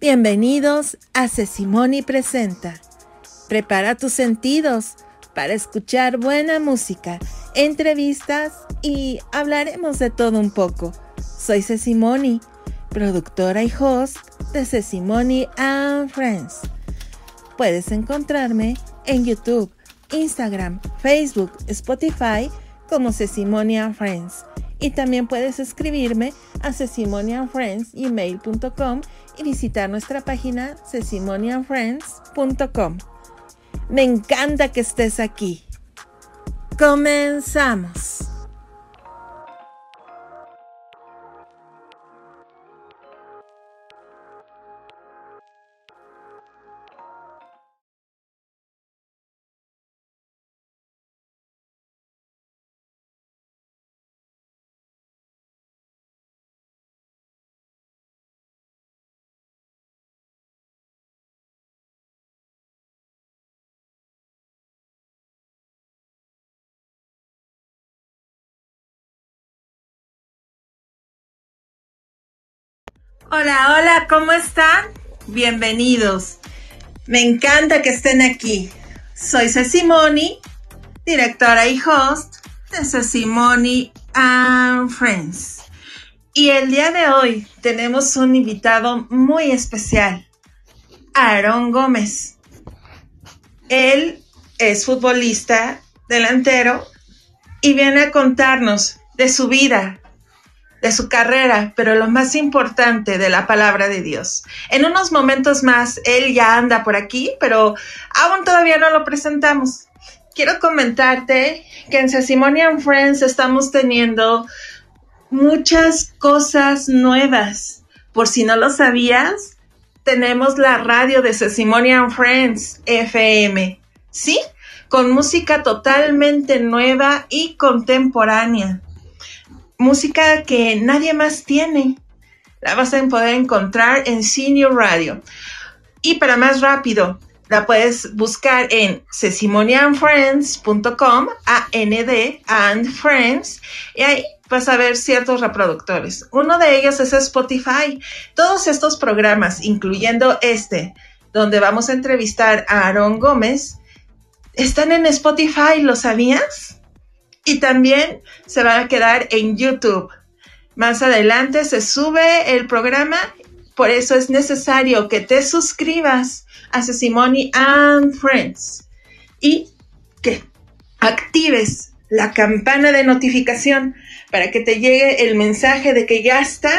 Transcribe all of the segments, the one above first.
Bienvenidos a Sesimoni Presenta. Prepara tus sentidos para escuchar buena música, entrevistas y hablaremos de todo un poco. Soy Sesimoni, productora y host de Sesimoni and Friends. Puedes encontrarme en YouTube, Instagram, Facebook, Spotify como Sesimoni and Friends y también puedes escribirme a sesimonianfriends.email.com y visitar nuestra página sesimonianfriends.com. Me encanta que estés aquí. Comenzamos. Hola, hola, ¿cómo están? Bienvenidos. Me encanta que estén aquí. Soy Cecimoni, directora y host de Cecimoni and Friends. Y el día de hoy tenemos un invitado muy especial, Aaron Gómez. Él es futbolista delantero y viene a contarnos de su vida, de su carrera, pero lo más importante de la palabra de Dios. En unos momentos más, él ya anda por aquí, pero aún todavía no lo presentamos. Quiero comentarte que en Sesimonian Friends estamos teniendo muchas cosas nuevas. Por si no lo sabías, tenemos la radio de Sesimonian Friends FM, ¿sí? Con música totalmente nueva y contemporánea música que nadie más tiene. La vas a poder encontrar en Senior Radio. Y para más rápido, la puedes buscar en sesimonianfriends.com, A-N-D, and Friends, y ahí vas a ver ciertos reproductores. Uno de ellos es Spotify. Todos estos programas, incluyendo este, donde vamos a entrevistar a Aaron Gómez, están en Spotify, ¿lo sabías? Y también se va a quedar en YouTube. Más adelante se sube el programa, por eso es necesario que te suscribas a Sesimony and Friends y que actives la campana de notificación para que te llegue el mensaje de que ya está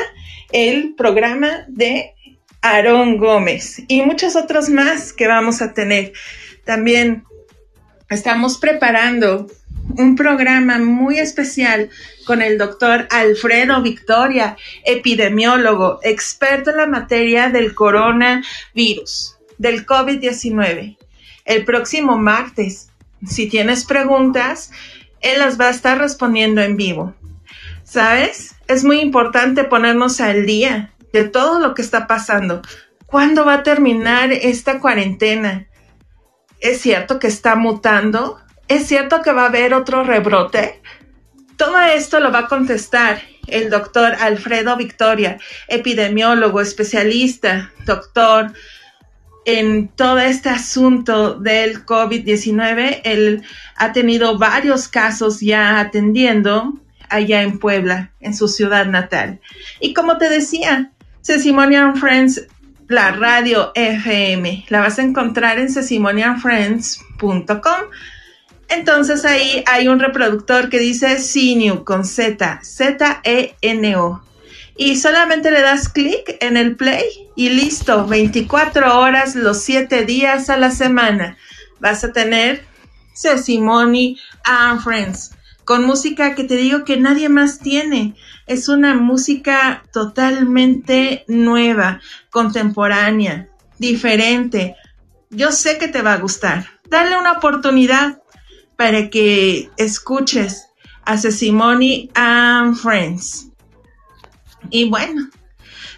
el programa de Aarón Gómez y muchos otros más que vamos a tener. También estamos preparando un programa muy especial con el doctor Alfredo Victoria, epidemiólogo, experto en la materia del coronavirus, del COVID-19. El próximo martes, si tienes preguntas, él las va a estar respondiendo en vivo. ¿Sabes? Es muy importante ponernos al día de todo lo que está pasando. ¿Cuándo va a terminar esta cuarentena? ¿Es cierto que está mutando? ¿Es cierto que va a haber otro rebrote? Todo esto lo va a contestar el doctor Alfredo Victoria, epidemiólogo, especialista, doctor en todo este asunto del COVID-19. Él ha tenido varios casos ya atendiendo allá en Puebla, en su ciudad natal. Y como te decía, Sesimonian Friends, la radio FM, la vas a encontrar en sesimonianfriends.com entonces ahí hay un reproductor que dice Zenu con Z, Z-E-N-O. Y solamente le das clic en el play y listo, 24 horas los 7 días a la semana. Vas a tener Sesimony and Friends con música que te digo que nadie más tiene. Es una música totalmente nueva, contemporánea, diferente. Yo sé que te va a gustar. Dale una oportunidad para que escuches a Sesimony and Friends. Y bueno,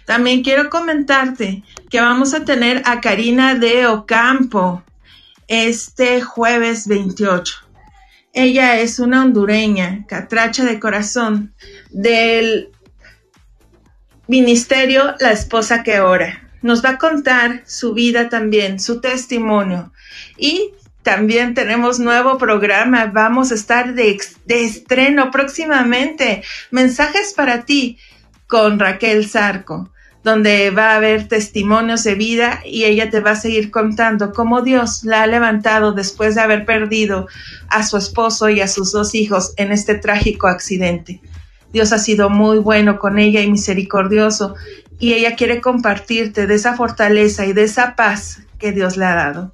también quiero comentarte que vamos a tener a Karina de Ocampo este jueves 28. Ella es una hondureña, catracha de corazón, del ministerio La Esposa que Ora. nos va a contar su vida también, su testimonio. Y también tenemos nuevo programa, vamos a estar de, de estreno próximamente. Mensajes para ti con Raquel Zarco donde va a haber testimonios de vida y ella te va a seguir contando cómo Dios la ha levantado después de haber perdido a su esposo y a sus dos hijos en este trágico accidente. Dios ha sido muy bueno con ella y misericordioso y ella quiere compartirte de esa fortaleza y de esa paz que Dios le ha dado.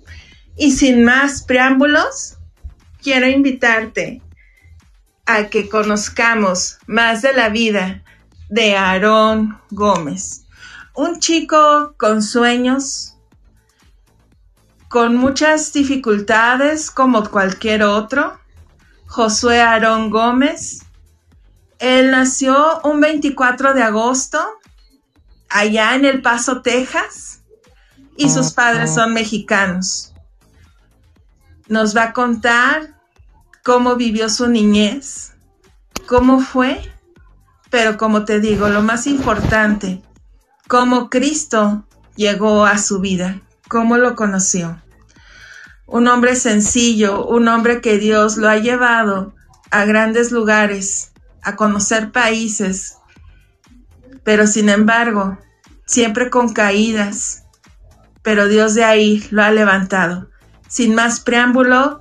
Y sin más preámbulos, quiero invitarte a que conozcamos más de la vida de Aarón Gómez un chico con sueños, con muchas dificultades como cualquier otro, Josué Aarón Gómez. Él nació un 24 de agosto allá en El Paso, Texas, y sus padres son mexicanos. Nos va a contar cómo vivió su niñez, cómo fue, pero como te digo, lo más importante, cómo Cristo llegó a su vida, cómo lo conoció. Un hombre sencillo, un hombre que Dios lo ha llevado a grandes lugares, a conocer países, pero sin embargo, siempre con caídas, pero Dios de ahí lo ha levantado. Sin más preámbulo,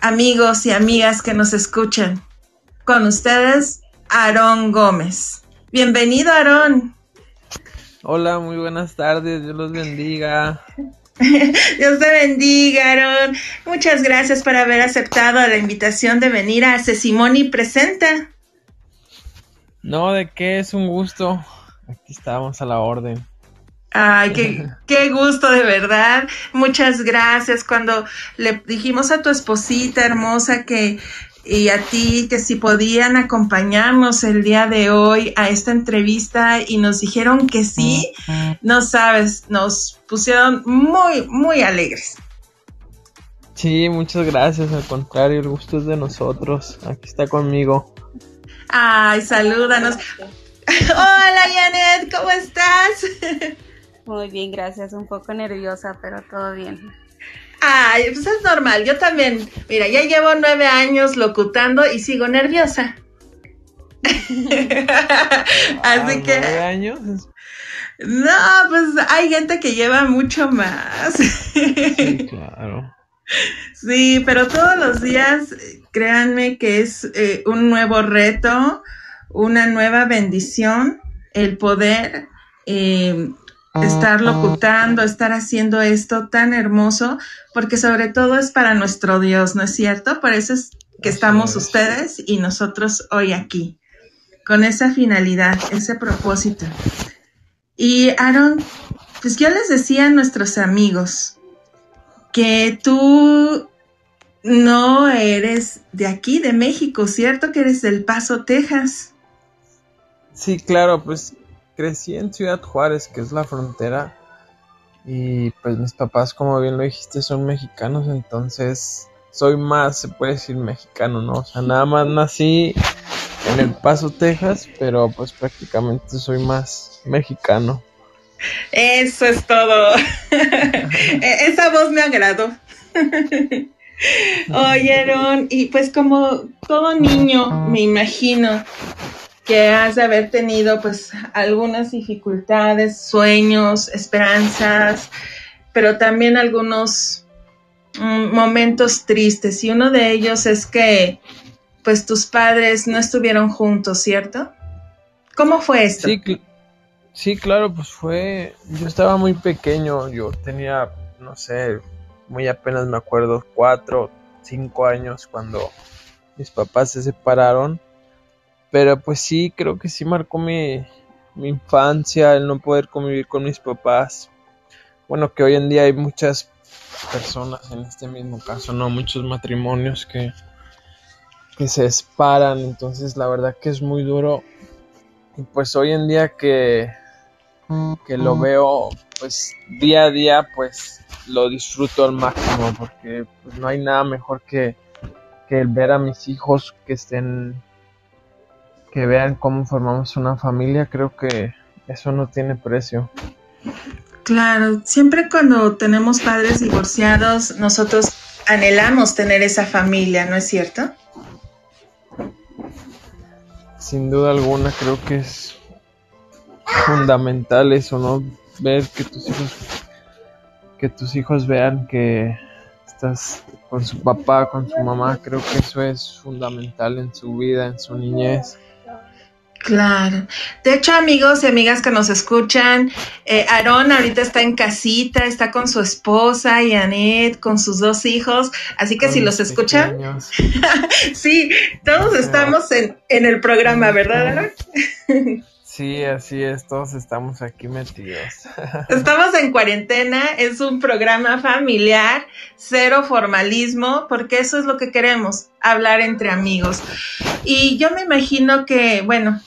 amigos y amigas que nos escuchan, con ustedes, Aarón Gómez. Bienvenido, Aarón. Hola, muy buenas tardes, Dios los bendiga. Dios te bendiga, Aaron. Muchas gracias por haber aceptado la invitación de venir a Sesimoni Presenta. No, de qué, es un gusto. Aquí estamos a la orden. Ay, qué, qué gusto de verdad. Muchas gracias. Cuando le dijimos a tu esposita hermosa que y a ti que si podían acompañarnos el día de hoy a esta entrevista y nos dijeron que sí, no sabes, nos pusieron muy, muy alegres. Sí, muchas gracias, al contrario, el gusto es de nosotros, aquí está conmigo. Ay, salúdanos. Hola Janet, ¿cómo estás? Muy bien, gracias, un poco nerviosa, pero todo bien. Ay, pues es normal, yo también. Mira, ya llevo nueve años locutando y sigo nerviosa. Así ah, que. ¿Nueve años? No, pues hay gente que lleva mucho más. Sí, claro. Sí, pero todos los días, créanme que es eh, un nuevo reto, una nueva bendición, el poder eh, estar locutando, estar haciendo esto tan hermoso, porque sobre todo es para nuestro Dios, ¿no es cierto? Por eso es que estamos ustedes y nosotros hoy aquí, con esa finalidad, ese propósito. Y Aaron, pues yo les decía a nuestros amigos que tú no eres de aquí, de México, ¿cierto? Que eres del Paso, Texas. Sí, claro, pues crecí en Ciudad Juárez, que es la frontera. Y pues mis papás, como bien lo dijiste, son mexicanos, entonces soy más, se puede decir, mexicano, ¿no? O sea, nada más nací en El Paso, Texas, pero pues prácticamente soy más mexicano. Eso es todo. E-, esa voz me agradó. Oyeron, y pues como todo niño, me imagino, que has de haber tenido pues algunas dificultades, sueños, esperanzas, pero también algunos mm, momentos tristes y uno de ellos es que pues tus padres no estuvieron juntos, ¿cierto? ¿Cómo fue esto? Sí, sí, claro, pues fue, yo estaba muy pequeño, yo tenía, no sé, muy apenas me acuerdo, cuatro, cinco años cuando mis papás se separaron pero pues sí, creo que sí marcó mi, infancia, el no poder convivir con mis papás. Bueno, que hoy en día hay muchas personas en este mismo caso, ¿no? Muchos matrimonios que, que se separan, entonces la verdad que es muy duro. Y pues hoy en día que, que lo veo, pues día a día, pues lo disfruto al máximo, porque pues, no hay nada mejor que, que el ver a mis hijos que estén que vean cómo formamos una familia, creo que eso no tiene precio. Claro, siempre cuando tenemos padres divorciados, nosotros anhelamos tener esa familia, ¿no es cierto? Sin duda alguna, creo que es fundamental eso, ¿no? Ver que tus hijos, que tus hijos vean que estás con su papá, con su mamá, creo que eso es fundamental en su vida, en su niñez. Claro. De hecho, amigos y amigas que nos escuchan, eh, Aarón ahorita está en casita, está con su esposa y Anet, con sus dos hijos. Así que si los escuchan, sí, todos estamos en, en el programa, ¿verdad, Aarón? Sí, así es, todos estamos aquí metidos. Estamos en cuarentena, es un programa familiar, cero formalismo, porque eso es lo que queremos, hablar entre amigos. Y yo me imagino que, bueno,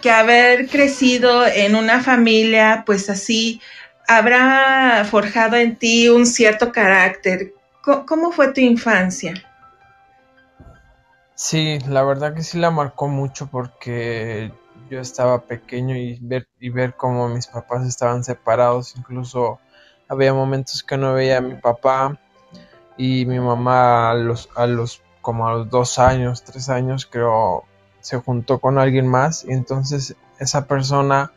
que haber crecido en una familia, pues así, habrá forjado en ti un cierto carácter. ¿Cómo fue tu infancia? Sí, la verdad que sí la marcó mucho porque yo estaba pequeño y ver, y ver cómo mis papás estaban separados, incluso había momentos que no veía a mi papá y mi mamá a los, a los como a los dos años, tres años creo se juntó con alguien más y entonces esa persona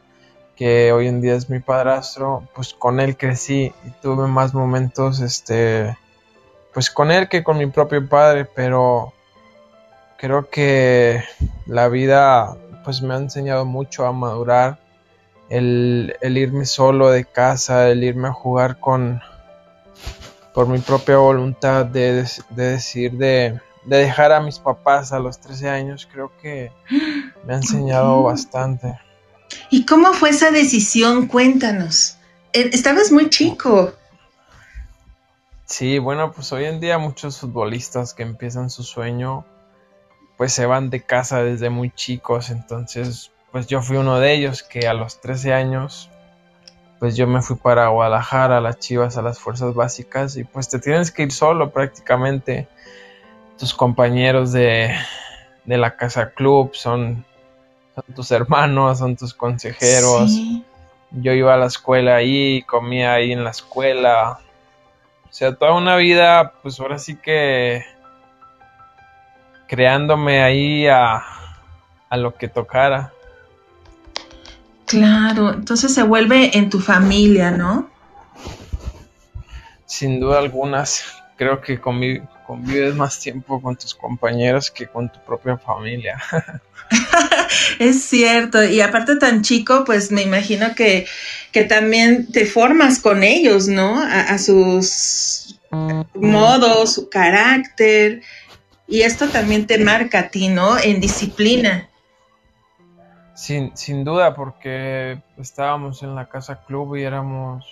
que hoy en día es mi padrastro, pues con él crecí y tuve más momentos, este, pues con él que con mi propio padre, pero creo que la vida pues me ha enseñado mucho a madurar, el, irme solo de casa, el irme a jugar con, por mi propia voluntad de decir de de dejar a mis papás a los 13 años, creo que me ha enseñado bastante. ¿Y cómo fue esa decisión? Cuéntanos. Eh, estabas muy chico. Sí, bueno, pues hoy en día muchos futbolistas que empiezan su sueño, pues se van de casa desde muy chicos, entonces, pues yo fui uno de ellos que a los 13 años, pues yo me fui para Guadalajara, a las Chivas, a las Fuerzas Básicas, y pues te tienes que ir solo prácticamente tus compañeros de, la casa club, son, tus hermanos, son tus consejeros. Yo iba a la escuela ahí, comía ahí en la escuela. O sea, toda una vida, pues ahora sí que creándome ahí a, a lo que tocara. Claro, entonces se vuelve en tu familia, ¿no? Sin duda algunas. Creo que con mi, convives más tiempo con tus compañeros que con tu propia familia. es cierto, y aparte tan chico, pues me imagino que, que también te formas con ellos, ¿no? A, sus modos, su carácter, y esto también te marca a ti, ¿no? En disciplina. Sin, sin duda, porque estábamos en la casa club y éramos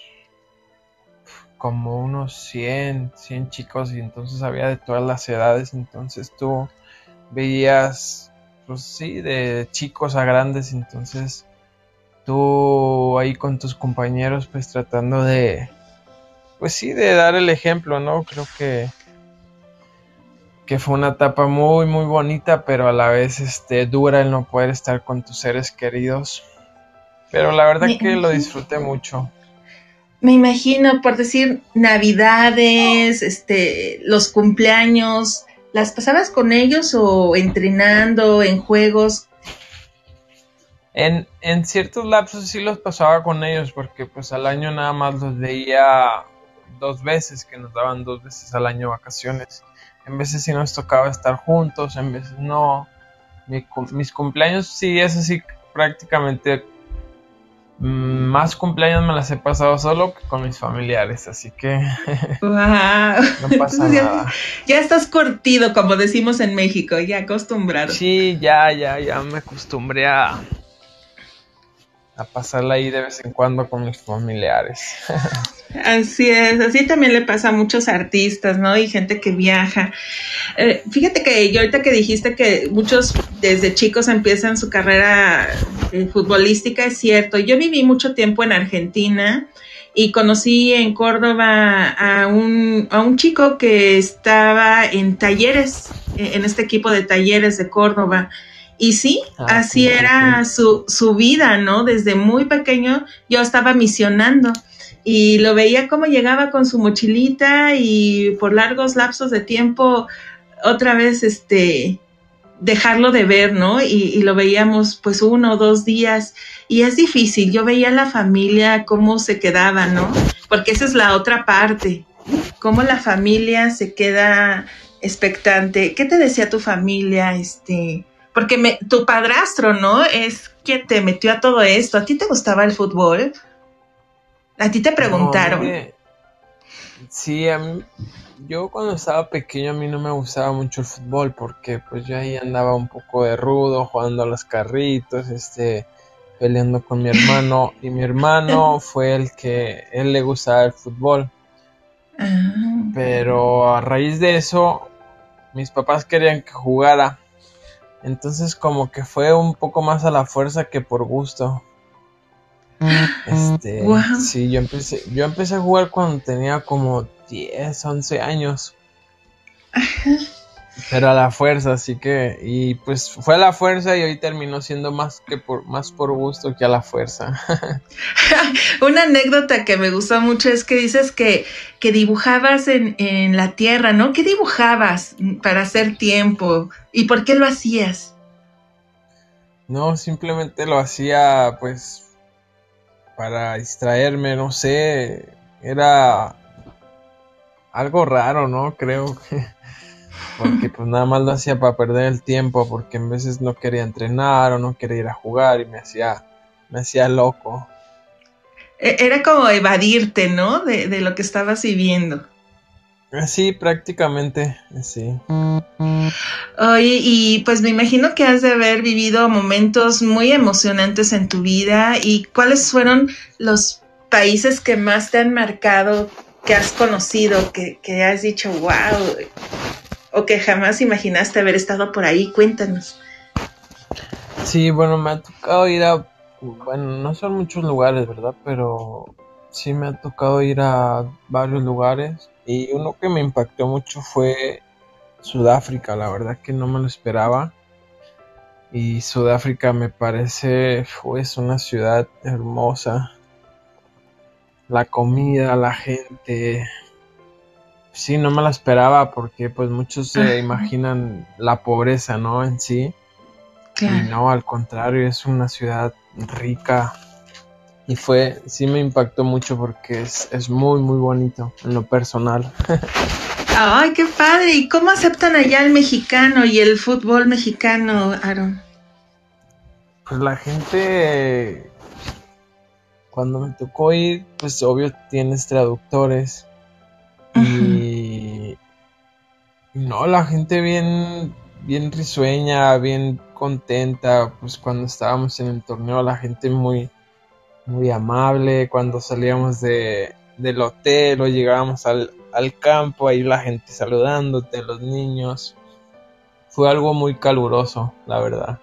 como unos 100, 100 chicos y entonces había de todas las edades, entonces tú veías, pues sí, de chicos a grandes, entonces tú ahí con tus compañeros pues tratando de, pues sí, de dar el ejemplo, ¿no? Creo que que fue una etapa muy muy bonita, pero a la vez este dura el no poder estar con tus seres queridos. Pero la verdad que lo disfruté mucho me imagino, por decir, navidades, este, los cumpleaños, ¿las pasabas con ellos o entrenando en juegos? En, en ciertos lapsos sí los pasaba con ellos, porque pues al año nada más los veía dos veces, que nos daban dos veces al año vacaciones. En veces sí nos tocaba estar juntos, en veces no. mis cumpleaños sí es así prácticamente más cumpleaños me las he pasado solo que con mis familiares, así que no pasa nada. Ya, estás cortido, como decimos en México, ya acostumbrado. Sí, ya, ya, ya me acostumbré a, a pasarla ahí de vez en cuando con mis familiares. Así es, así también le pasa a muchos artistas, ¿no? Y gente que viaja. Eh, fíjate que yo ahorita que dijiste que muchos desde chicos empiezan su carrera eh, futbolística, es cierto. Yo viví mucho tiempo en Argentina y conocí en Córdoba a un, a un chico que estaba en talleres, en este equipo de talleres de Córdoba Y sí, ah, así era su, su vida, ¿no? Desde muy pequeño yo estaba misionando y lo veía como llegaba con su mochilita y por largos lapsos de tiempo otra vez este dejarlo de ver, ¿no? Y, lo veíamos pues uno o dos días y es difícil. Yo veía la familia cómo se quedaba, ¿no? Porque esa es la otra parte, cómo la familia se queda expectante. ¿Qué te decía tu familia? Este, porque me, tu padrastro, ¿no? Es quien te metió a todo esto. ¿A ti te gustaba el fútbol? A ti te preguntaron. sí, a mí, yo cuando estaba pequeño a mí no me gustaba mucho el fútbol porque pues yo ahí andaba un poco de rudo jugando a los carritos, este, peleando con mi hermano y mi hermano fue el que él le gustaba el fútbol. Ah. Pero a raíz de eso mis papás querían que jugara. Entonces como que fue un poco más a la fuerza que por gusto. Este, sí, yo empecé, yo empecé a jugar cuando tenía como 10, 11 años. Pero a la fuerza, así que, y pues fue a la fuerza y hoy terminó siendo más que por, más por gusto que a la fuerza. Una anécdota que me gustó mucho es que dices que, que dibujabas en, en, la tierra, ¿no? ¿Qué dibujabas para hacer tiempo? ¿Y por qué lo hacías? No, simplemente lo hacía pues para distraerme, no sé, era algo raro, ¿no? Creo que porque pues nada más lo hacía para perder el tiempo, porque en veces no quería entrenar o no quería ir a jugar y me hacía, me hacía loco. E-, era como evadirte, ¿no? De, de lo que estabas viviendo. Eh, sí, prácticamente, eh, sí. Oye, y pues me imagino que has de haber vivido momentos muy emocionantes en tu vida. ¿Y cuáles fueron los países que más te han marcado, que has conocido, que, que has dicho, wow, o que jamás imaginaste haber estado por ahí? Cuéntanos. Sí, bueno, me ha tocado ir a, bueno, no son muchos lugares, ¿verdad? Pero sí me ha tocado ir a varios lugares y uno que me impactó mucho fue Sudáfrica, la verdad que no me lo esperaba. Y Sudáfrica me parece, fue una ciudad hermosa. La comida, la gente. Sí, no me la esperaba porque pues muchos se imaginan la pobreza, ¿no? En sí. Y no, al contrario, es una ciudad rica, y fue, sí me impactó mucho porque es, es muy, muy bonito en lo personal. Ay, qué padre. ¿Y cómo aceptan allá el mexicano y el fútbol mexicano, Aaron? Pues la gente, cuando me tocó ir, pues obvio tienes traductores. Y, no, la gente bien, bien risueña, bien contenta. Pues cuando estábamos en el torneo, la gente muy, muy amable. Cuando salíamos de, del hotel o llegábamos al, campo, ahí la gente saludándote, los niños. Fue algo muy caluroso, la verdad.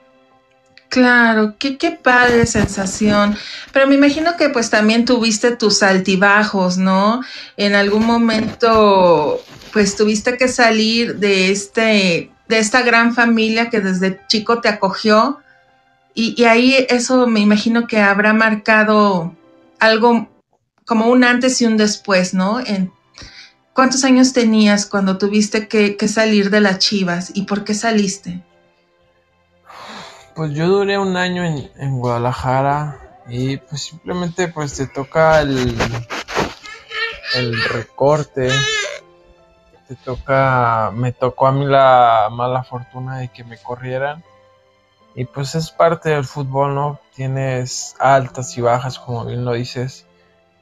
Claro, qué, qué padre sensación. Pero me imagino que pues también tuviste tus altibajos, ¿no? En algún momento pues tuviste que salir de este, de esta gran familia que desde chico te acogió y, ahí eso me imagino que habrá marcado algo como un antes y un después, ¿no? En, ¿Cuántos años tenías cuando tuviste que, salir de las Chivas y por qué saliste? Pues yo duré un año en, en Guadalajara y pues simplemente pues te toca el, el recorte, te toca, me tocó a mí la mala fortuna de que me corrieran y pues es parte del fútbol, ¿no? Tienes altas y bajas, como bien lo dices.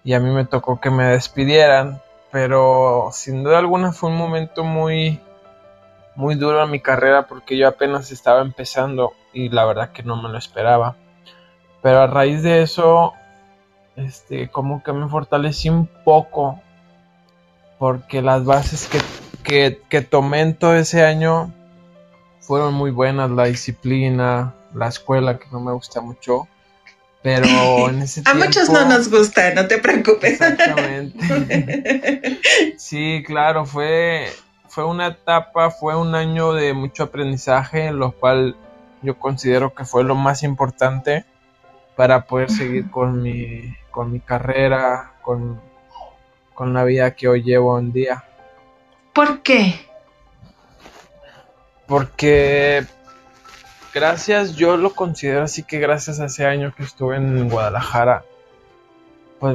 Y a mí me tocó que me despidieran. Pero sin duda alguna fue un momento muy, muy duro en mi carrera porque yo apenas estaba empezando y la verdad que no me lo esperaba. Pero a raíz de eso, este, como que me fortalecí un poco porque las bases que, que, que tomé en todo ese año fueron muy buenas, la disciplina, la escuela que no me gusta mucho, pero en ese A muchos no nos gusta, no te preocupes. Exactamente. sí, claro, fue, fue una etapa, fue un año de mucho aprendizaje, en lo cual yo considero que fue lo más importante para poder seguir con mi, con mi carrera, con, con la vida que hoy llevo en día. ¿Por qué? Porque gracias, yo lo considero así que gracias a ese año que estuve en Guadalajara, pues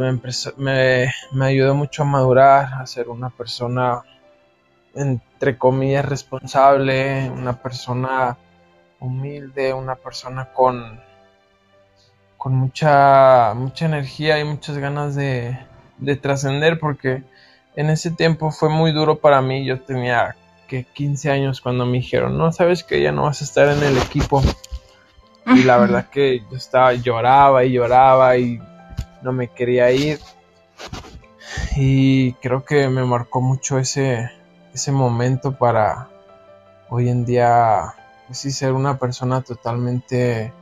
me, me, ayudó mucho a madurar, a ser una persona, entre comillas, responsable, una persona humilde, una persona con, con mucha, mucha energía y muchas ganas de, de trascender, porque en ese tiempo fue muy duro para mí, yo tenía que 15 años cuando me dijeron, no, sabes que ya no vas a estar en el equipo. Y la verdad que yo estaba, lloraba y lloraba y no me quería ir. Y creo que me marcó mucho ese, ese momento para hoy en día, pues sí, ser una persona totalmente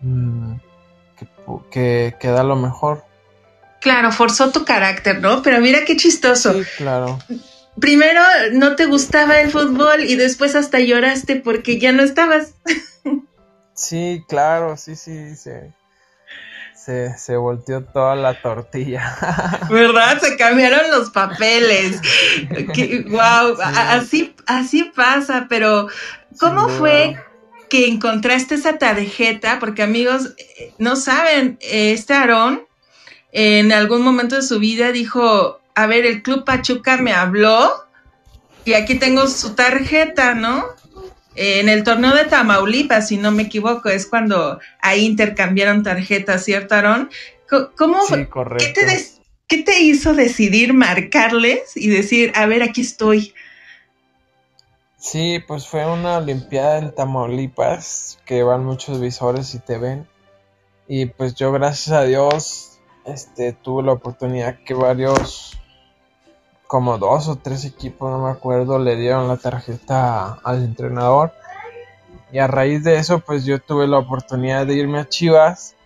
mm, que, que da lo mejor. Claro, forzó tu carácter, ¿no? Pero mira qué chistoso. Sí, claro primero no te gustaba el fútbol y después hasta lloraste porque ya no estabas. Sí, claro, sí, sí, se, se, volteó toda la tortilla. ¿Verdad? Se cambiaron los papeles. wow, así, así pasa, pero ¿cómo fue que encontraste esa tarjeta? Porque amigos, eh, no saben, este Aarón en algún momento de su vida dijo, a ver, el Club Pachuca me habló y aquí tengo su tarjeta, ¿no? En el torneo de Tamaulipas, si no me equivoco, es cuando ahí intercambiaron tarjetas, ¿cierto, Aarón? ¿Cómo, sí, correcto. ¿qué, te ¿Qué te hizo decidir marcarles y decir, a ver, aquí estoy? Sí, pues fue una Olimpiada en Tamaulipas que van muchos visores y te ven. Y pues yo, gracias a Dios, este, tuve la oportunidad que varios como dos o tres equipos, no me acuerdo, le dieron la tarjeta al entrenador. Y a raíz de eso, pues yo tuve la oportunidad de irme a Chivas.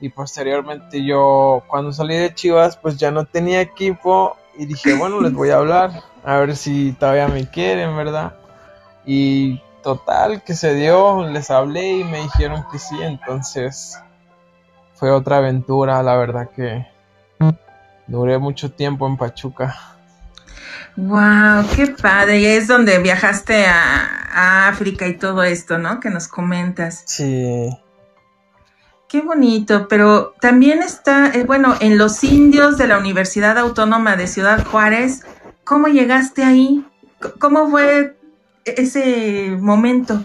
Y posteriormente yo, cuando salí de Chivas, pues ya no tenía equipo. Y dije, bueno, les voy a hablar. A ver si todavía me quieren, ¿verdad? Y total, que se dio, les hablé y me dijeron que sí. Entonces fue otra aventura, la verdad que duré mucho tiempo en Pachuca. Wow, qué padre. Y es donde viajaste a, África y todo esto, ¿no? Que nos comentas. Sí. Qué bonito, pero también está, eh, bueno, en los indios de la Universidad Autónoma de Ciudad Juárez, ¿cómo llegaste ahí? ¿Cómo fue ese momento?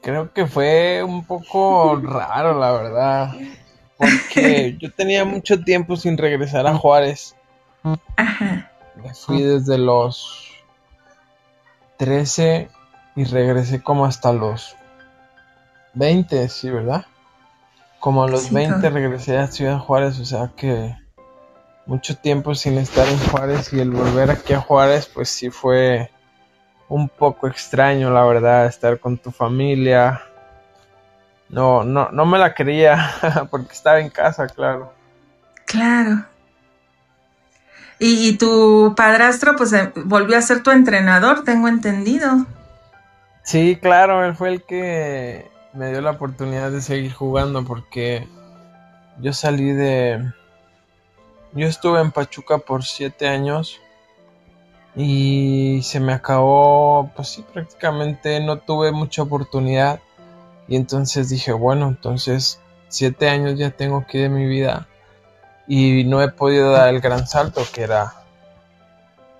Creo que fue un poco raro, la verdad, porque yo tenía mucho tiempo sin regresar a Juárez. Ajá. Me fui desde los 13 y regresé como hasta los 20, sí, ¿verdad? Como a los 20 regresé a Ciudad Juárez, o sea que mucho tiempo sin estar en Juárez y el volver aquí a Juárez, pues sí fue un poco extraño, la verdad, estar con tu familia. No, no, no me la quería porque estaba en casa, claro. Claro. Y, tu padrastro, pues, eh, volvió a ser tu entrenador, tengo entendido. Sí, claro, él fue el que me dio la oportunidad de seguir jugando porque yo salí de... Yo estuve en Pachuca por siete años y se me acabó, pues sí, prácticamente no tuve mucha oportunidad y entonces dije, bueno, entonces siete años ya tengo que de mi vida y no he podido dar el gran salto que era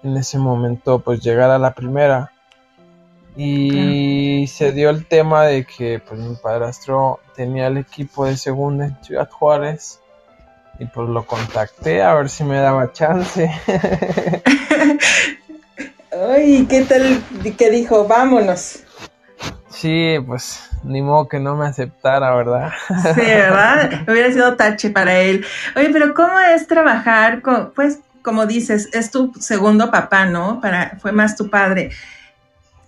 en ese momento pues llegar a la primera y se dio el tema de que pues mi padrastro tenía el equipo de segunda en Ciudad Juárez y pues lo contacté a ver si me daba chance. Ay, ¿qué tal? ¿Qué dijo? Vámonos. Sí, pues ni modo que no me aceptara, ¿verdad? Sí, ¿verdad? Hubiera sido tache para él. Oye, pero ¿cómo es trabajar con, pues, como dices, es tu segundo papá, ¿no? Para, fue más tu padre.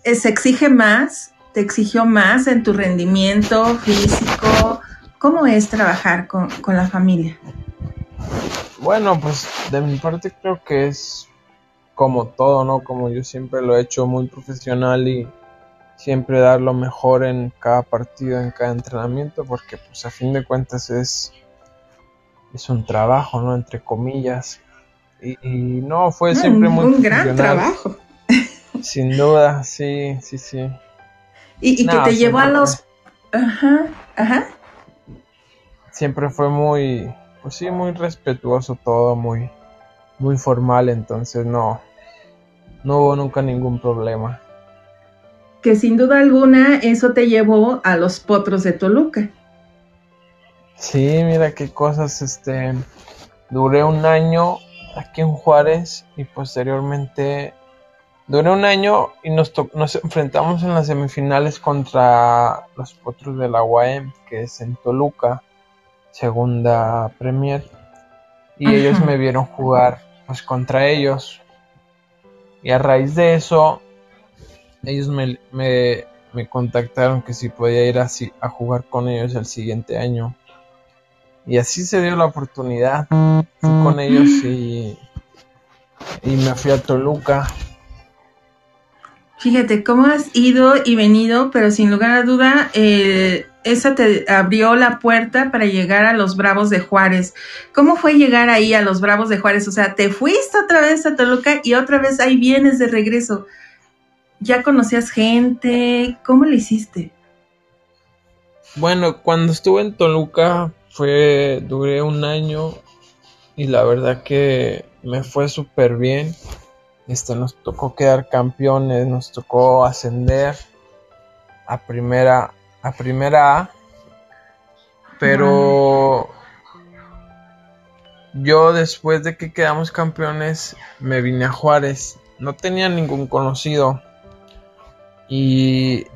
Eh, ¿Se exige más? ¿Te exigió más en tu rendimiento físico? ¿Cómo es trabajar con, con la familia? Bueno, pues de mi parte creo que es como todo, ¿no? Como yo siempre lo he hecho muy profesional y siempre dar lo mejor en cada partido, en cada entrenamiento, porque pues a fin de cuentas es, es un trabajo, ¿no? Entre comillas. Y, no, fue siempre muy... Un gran trabajo. Sin duda, sí, sí, sí. Y, que te llevó a los... Ajá, ajá. Siempre fue muy, pues sí, muy respetuoso todo, muy, muy formal, entonces no, no hubo nunca ningún problema que sin duda alguna eso te llevó a los potros de Toluca. Sí, mira qué cosas, este, duré un año aquí en Juárez y posteriormente duré un año y nos, nos enfrentamos en las semifinales contra los potros de la UAM, que es en Toluca, segunda Premier, y ellos me vieron jugar pues contra ellos. Y a raíz de eso ellos me, me, contactaron que si podía ir así a jugar con ellos el siguiente año. Y así se dio la oportunidad. Fui con ellos y, y me fui a Toluca. Fíjate cómo has ido y venido, pero sin lugar a duda, eh, esa te abrió la puerta para llegar a los Bravos de Juárez. ¿Cómo fue llegar ahí a los Bravos de Juárez? O sea, te fuiste otra vez a Toluca y otra vez ahí vienes de regreso. ¿Ya conocías gente? ¿Cómo lo hiciste? Bueno, cuando estuve en Toluca fue, duré un año y la verdad que me fue súper bien. Este, nos tocó quedar campeones, nos tocó ascender a primera, a primera A. Pero yo después de que quedamos campeones me vine a Juárez. No tenía ningún conocido. Y,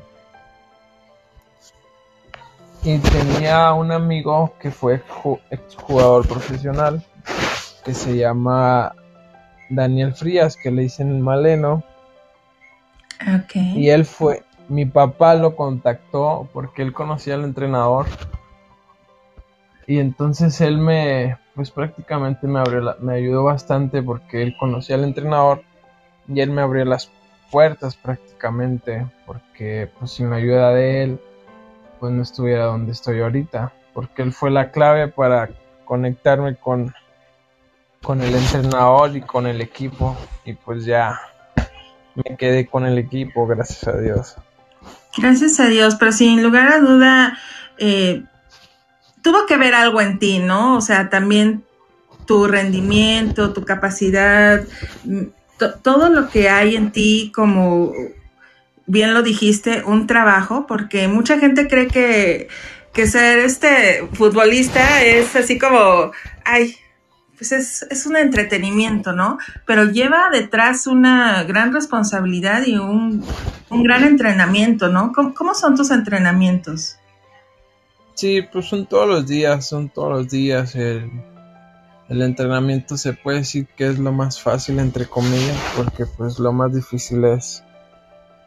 y tenía un amigo que fue exjugador profesional que se llama Daniel Frías, que le dicen Maleno. Y él fue, mi papá lo contactó porque él conocía al entrenador. Y entonces él me, pues prácticamente me abrió me ayudó bastante porque él conocía al entrenador y él me abrió las puertas prácticamente, porque pues sin la ayuda de él, pues no estuviera donde estoy ahorita, porque él fue la clave para conectarme con, con el entrenador y con el equipo, y pues ya me quedé con el equipo, gracias a Dios. Gracias a Dios, pero sin lugar a duda, eh, tuvo que ver algo en ti, ¿no? O sea, también tu rendimiento, tu capacidad, todo lo que hay en ti, como bien lo dijiste, un trabajo, porque mucha gente cree que, ser este futbolista es así como, ay, pues es, un entretenimiento, ¿no? Pero lleva detrás una gran responsabilidad y un, gran entrenamiento, ¿no? ¿Cómo, son tus entrenamientos? Sí, pues son todos los días, son todos los días. El el entrenamiento se puede decir que es lo más fácil entre comillas porque pues lo más difícil es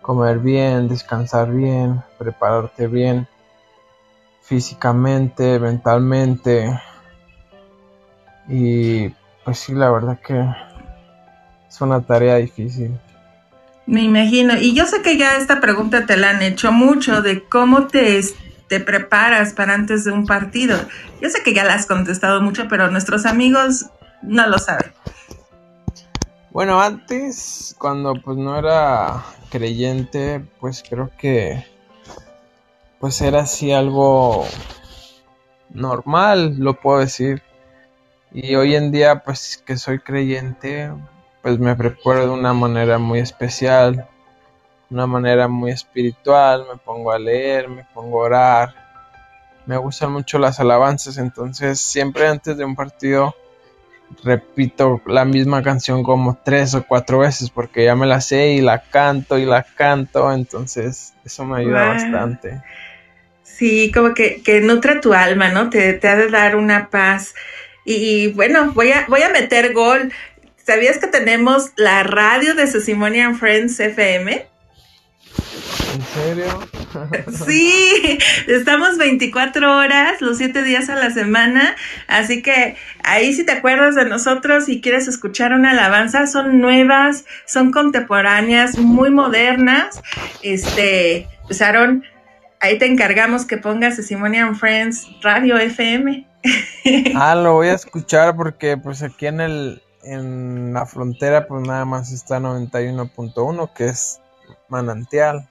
comer bien, descansar bien, prepararte bien físicamente, mentalmente y pues sí, la verdad que es una tarea difícil. Me imagino, y yo sé que ya esta pregunta te la han hecho mucho de cómo te te preparas para antes de un partido? Yo sé que ya la has contestado mucho, pero nuestros amigos no lo saben. Bueno, antes, cuando pues no era creyente, pues creo que pues era así algo normal, lo puedo decir. Y hoy en día, pues que soy creyente, pues me preparo de una manera muy especial una manera muy espiritual, me pongo a leer, me pongo a orar, me gustan mucho las alabanzas, entonces siempre antes de un partido repito la misma canción como tres o cuatro veces porque ya me la sé y la canto y la canto, entonces eso me ayuda bastante. Sí, como que, que nutre tu alma, ¿no? Te, te ha de dar una paz. Y, bueno, voy a, voy a meter gol. ¿Sabías que tenemos la radio de Sesimonian Friends FM? ¿En serio? Sí, estamos 24 horas, los 7 días a la semana, así que ahí si te acuerdas de nosotros y quieres escuchar una alabanza, son nuevas, son contemporáneas, muy modernas. Este, pues Aaron, ahí te encargamos que pongas Simonian Friends Radio FM. Ah, lo voy a escuchar porque pues aquí en el en la frontera pues nada más está 91.1 que es manantial.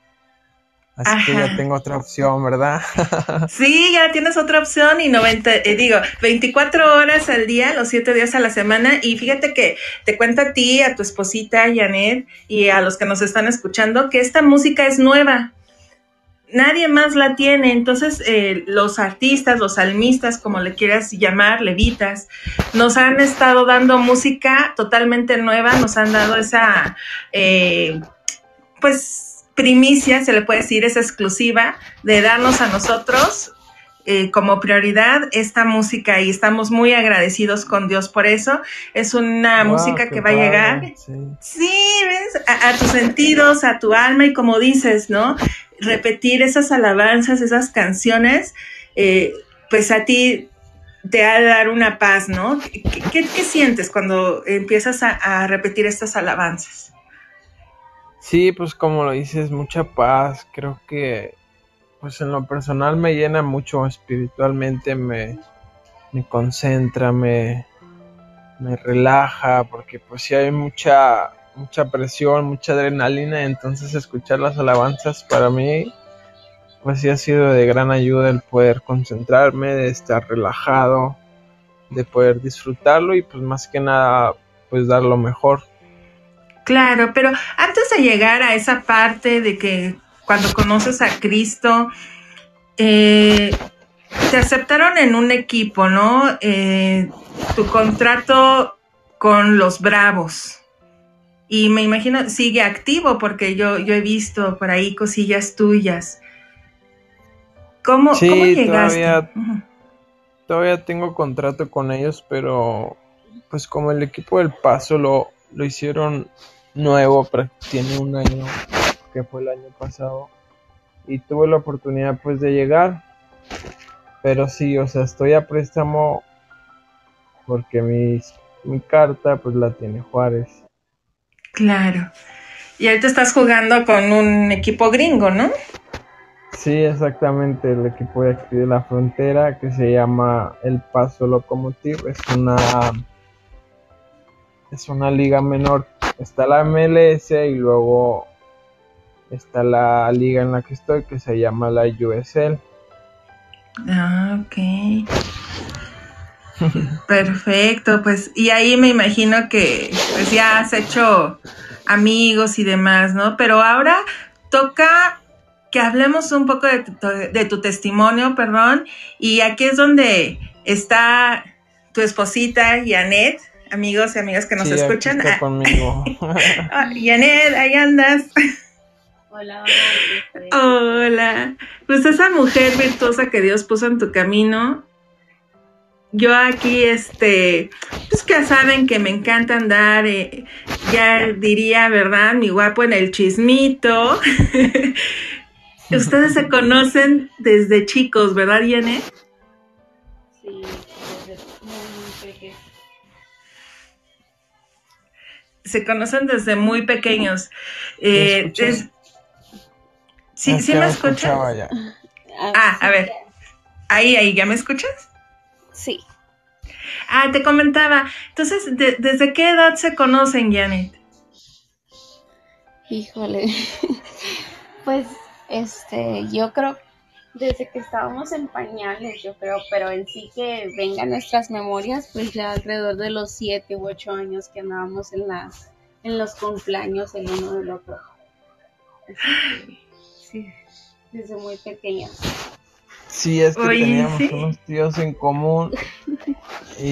Así que ya tengo otra opción, ¿verdad? sí, ya tienes otra opción y 90, eh, digo, 24 horas al día, los 7 días a la semana. Y fíjate que te cuento a ti, a tu esposita, Janet, y a los que nos están escuchando, que esta música es nueva nadie más la tiene. Entonces, eh, los artistas, los salmistas, como le quieras llamar, levitas, nos han estado dando música totalmente nueva, nos han dado esa, eh, pues, primicia, se le puede decir, esa exclusiva de darnos a nosotros eh, como prioridad esta música y estamos muy agradecidos con Dios por eso. Es una música que va a llegar, sí, ¿ves? A, a, tus sentidos, a tu alma y como dices, ¿no? repetir esas alabanzas, esas canciones, eh, pues a ti te ha de dar una paz, ¿no? ¿Qué, sientes cuando empiezas a, repetir estas alabanzas? Sí, pues como lo dices, mucha paz. Creo que, pues en lo personal me llena mucho espiritualmente, me, me concentra, me, me relaja, porque pues sí hay mucha mucha presión, mucha adrenalina, entonces escuchar las alabanzas para mí pues sí ha sido de gran ayuda el poder concentrarme, de estar relajado, de poder disfrutarlo y pues más que nada pues dar lo mejor. Claro, pero de llegar a esa parte de que cuando conoces a Cristo, eh, te aceptaron en un equipo, ¿no? Eh, tu contrato con los Bravos. Y me imagino, sigue activo porque yo, yo he visto por ahí cosillas tuyas. ¿Cómo, llegaste? Todavía, todavía tengo contrato con ellos, pero pues como el equipo del Paso lo, lo hicieron nuevo, tiene un año, que fue el año pasado, y tuve la oportunidad pues de llegar. Pero sí, o sea, estoy a préstamo porque mi carta pues la tiene Juárez. Claro. Y ahorita estás jugando con un equipo gringo, ¿no? Sí, exactamente, el equipo de aquí de la frontera que se llama El Paso Locomotive, es una es una liga menor. Está la MLS y luego está la liga en la que estoy que se llama la USL. Ah, ok. Perfecto, pues y ahí me imagino que pues ya has hecho amigos y demás, ¿no? Pero ahora toca que hablemos un poco de tu, de tu testimonio, perdón, y aquí es donde está tu esposita, Janet, amigos y amigas que nos escuchan. Aquí está conmigo. Ah, Janet, ahí andas. Hola, hola. Hola. Pues esa mujer virtuosa que Dios puso en tu camino, yo aquí, este, pues que saben que me encanta andar, eh, ya diría, ¿verdad? Mi guapo en el chismito. Ustedes se conocen desde chicos, ¿verdad, Yene? Se conocen desde muy pequeños. Eh, ¿Sí, ¿sí me escuchas? Ah, a ver. Ahí, ahí, ¿ya me escuchas? Sí. Ah, te comentaba. Entonces, ¿desde qué edad se conocen, Janet? Híjole. pues, este, yo creo desde que estábamos en pañales, yo creo, pero en sí que vengan nuestras memorias, pues ya alrededor de los siete u ocho años que andábamos en las, en los cumpleaños el uno del otro. Este, sí, desde muy pequeña. Sí, es que teníamos unos tíos en común y,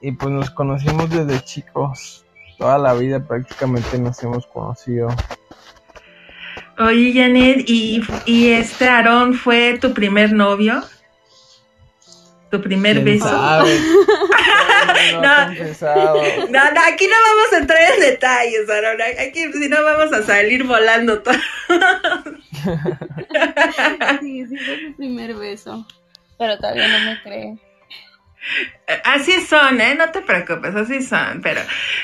y pues nos conocimos desde chicos. Toda la vida prácticamente nos hemos conocido. Oye, Janet, ¿y, ¿y este Aarón fue tu primer novio? ¿Tu primer beso? no, no, no, aquí no vamos a entrar en detalles, Aarón. Aquí si no vamos a salir volando todos. sí, sí fue mi primer beso. Pero todavía no me cree. Así son, ¿eh? No te preocupes, así son. Pero,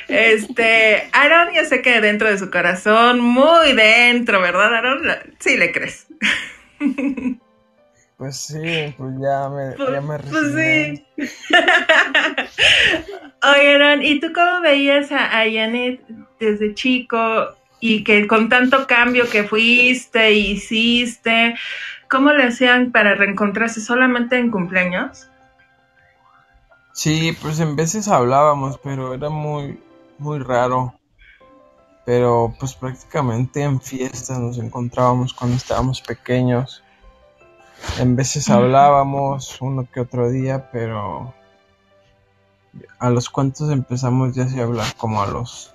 este, Aaron, yo sé que dentro de su corazón, muy dentro, ¿verdad, Aaron? Sí le crees. Pues sí, pues ya me, pues, ya me Pues sí. Oye, Aaron, ¿y tú cómo veías a, a Janet desde chico y que con tanto cambio que fuiste, hiciste, ¿cómo le hacían para reencontrarse solamente en cumpleaños? Sí, pues en veces hablábamos, pero era muy, muy raro. Pero pues prácticamente en fiestas nos encontrábamos cuando estábamos pequeños. En veces hablábamos uno que otro día, pero a los cuantos empezamos ya a hablar como a los...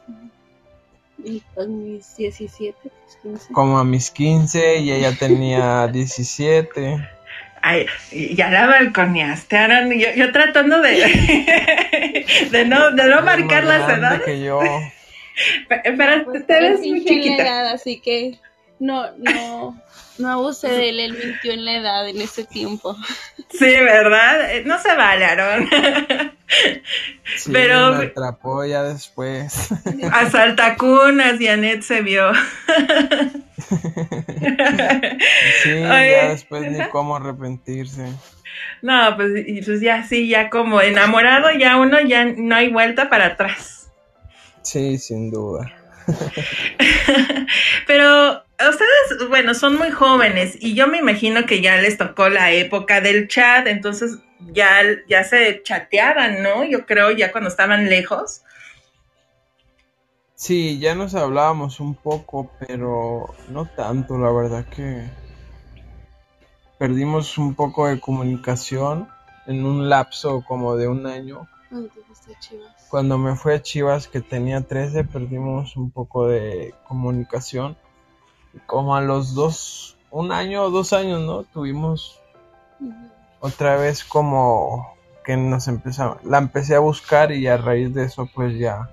A mis 17, 15. Como a mis 15 y ella tenía 17. Ay, ya la balconeaste, Aaron. Yo, yo tratando de, de no, de no marcar las edades. que yo. Pero, pues, te ves muy chiquita. así que no, no, no abuse de él, él mintió en la edad en ese tiempo. Sí, ¿verdad? Eh, no se vale, Aaron. Sí, Pero. Me atrapó ya después. A saltacunas, Janet se vio. sí, ya después ni cómo arrepentirse. No, pues, pues ya sí, ya como enamorado, ya uno ya no hay vuelta para atrás. Sí, sin duda. Pero ustedes, bueno, son muy jóvenes y yo me imagino que ya les tocó la época del chat, entonces ya, ya se chateaban, ¿no? Yo creo ya cuando estaban lejos. Sí, ya nos hablábamos un poco, pero no tanto, la verdad que perdimos un poco de comunicación en un lapso como de un año. Cuando me fui a Chivas, que tenía 13, perdimos un poco de comunicación. Como a los dos, un año o dos años, ¿no? Tuvimos otra vez como que nos empezaba, la empecé a buscar y a raíz de eso pues ya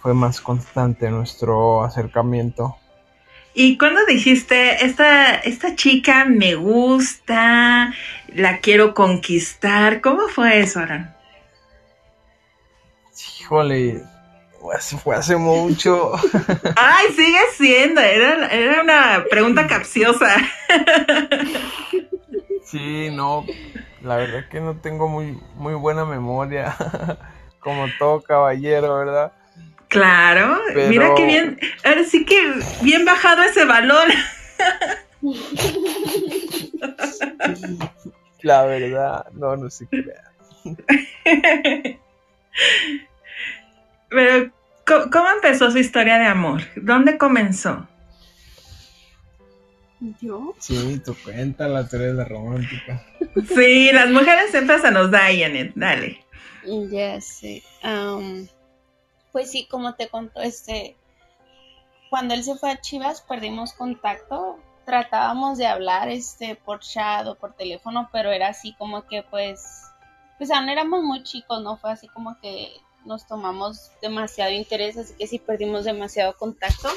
fue más constante nuestro acercamiento. ¿Y cuando dijiste, esta, esta chica me gusta, la quiero conquistar? ¿Cómo fue eso, Aran? Híjole, fue hace mucho. Ay, sigue siendo, era, era una pregunta capciosa. Sí, no, la verdad que no tengo muy, muy buena memoria, como todo caballero, ¿verdad? Claro, mira qué bien, ahora sí que bien bajado ese balón. La verdad, no, no se crea. Pero, ¿cómo empezó su historia de amor? ¿Dónde comenzó? ¿Yo? Sí, tú cuéntala, tú eres la romántica. Sí, las mujeres siempre se nos da, Janet, dale. Ya sé. pues sí, como te contó, este, cuando él se fue a Chivas perdimos contacto, tratábamos de hablar este por chat o por teléfono, pero era así como que pues, pues aún éramos muy chicos, no fue así como que nos tomamos demasiado interés, así que sí perdimos demasiado contacto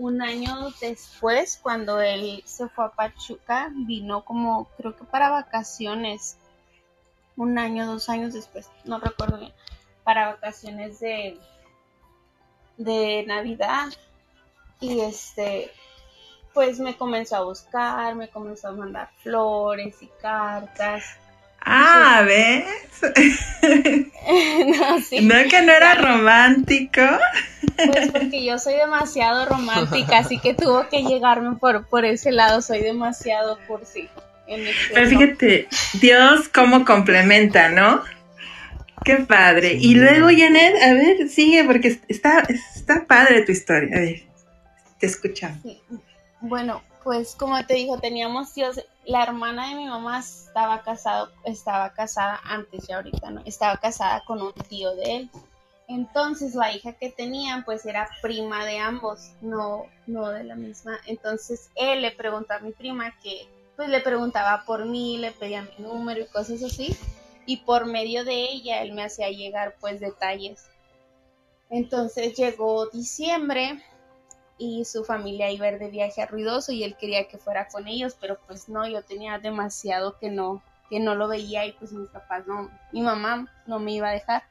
un año después, cuando él se fue a Pachuca, vino como, creo que para vacaciones, un año, dos años después, no recuerdo bien, para vacaciones de, de Navidad. Y este, pues me comenzó a buscar, me comenzó a mandar flores y cartas. Ah, ¿ves? no, sí. No que no era romántico. Pues porque yo soy demasiado romántica, así que tuvo que llegarme por, por ese lado, soy demasiado cursi. Pero fíjate, Dios cómo complementa, ¿no? Qué padre. Y luego, Janet, a ver, sigue, porque está, está padre tu historia. A ver, te escuchamos. Bueno, pues como te dijo, teníamos Dios, la hermana de mi mamá estaba casado, estaba casada antes ya ahorita, ¿no? Estaba casada con un tío de él. Entonces la hija que tenían pues era prima de ambos, no, no de la misma. Entonces él le preguntó a mi prima que pues le preguntaba por mí, le pedía mi número y cosas así. Y por medio de ella él me hacía llegar pues detalles. Entonces llegó diciembre y su familia iba a ir de viaje a Ruidoso y él quería que fuera con ellos, pero pues no, yo tenía demasiado que no, que no lo veía y pues mis papás no, mi mamá no me iba a dejar.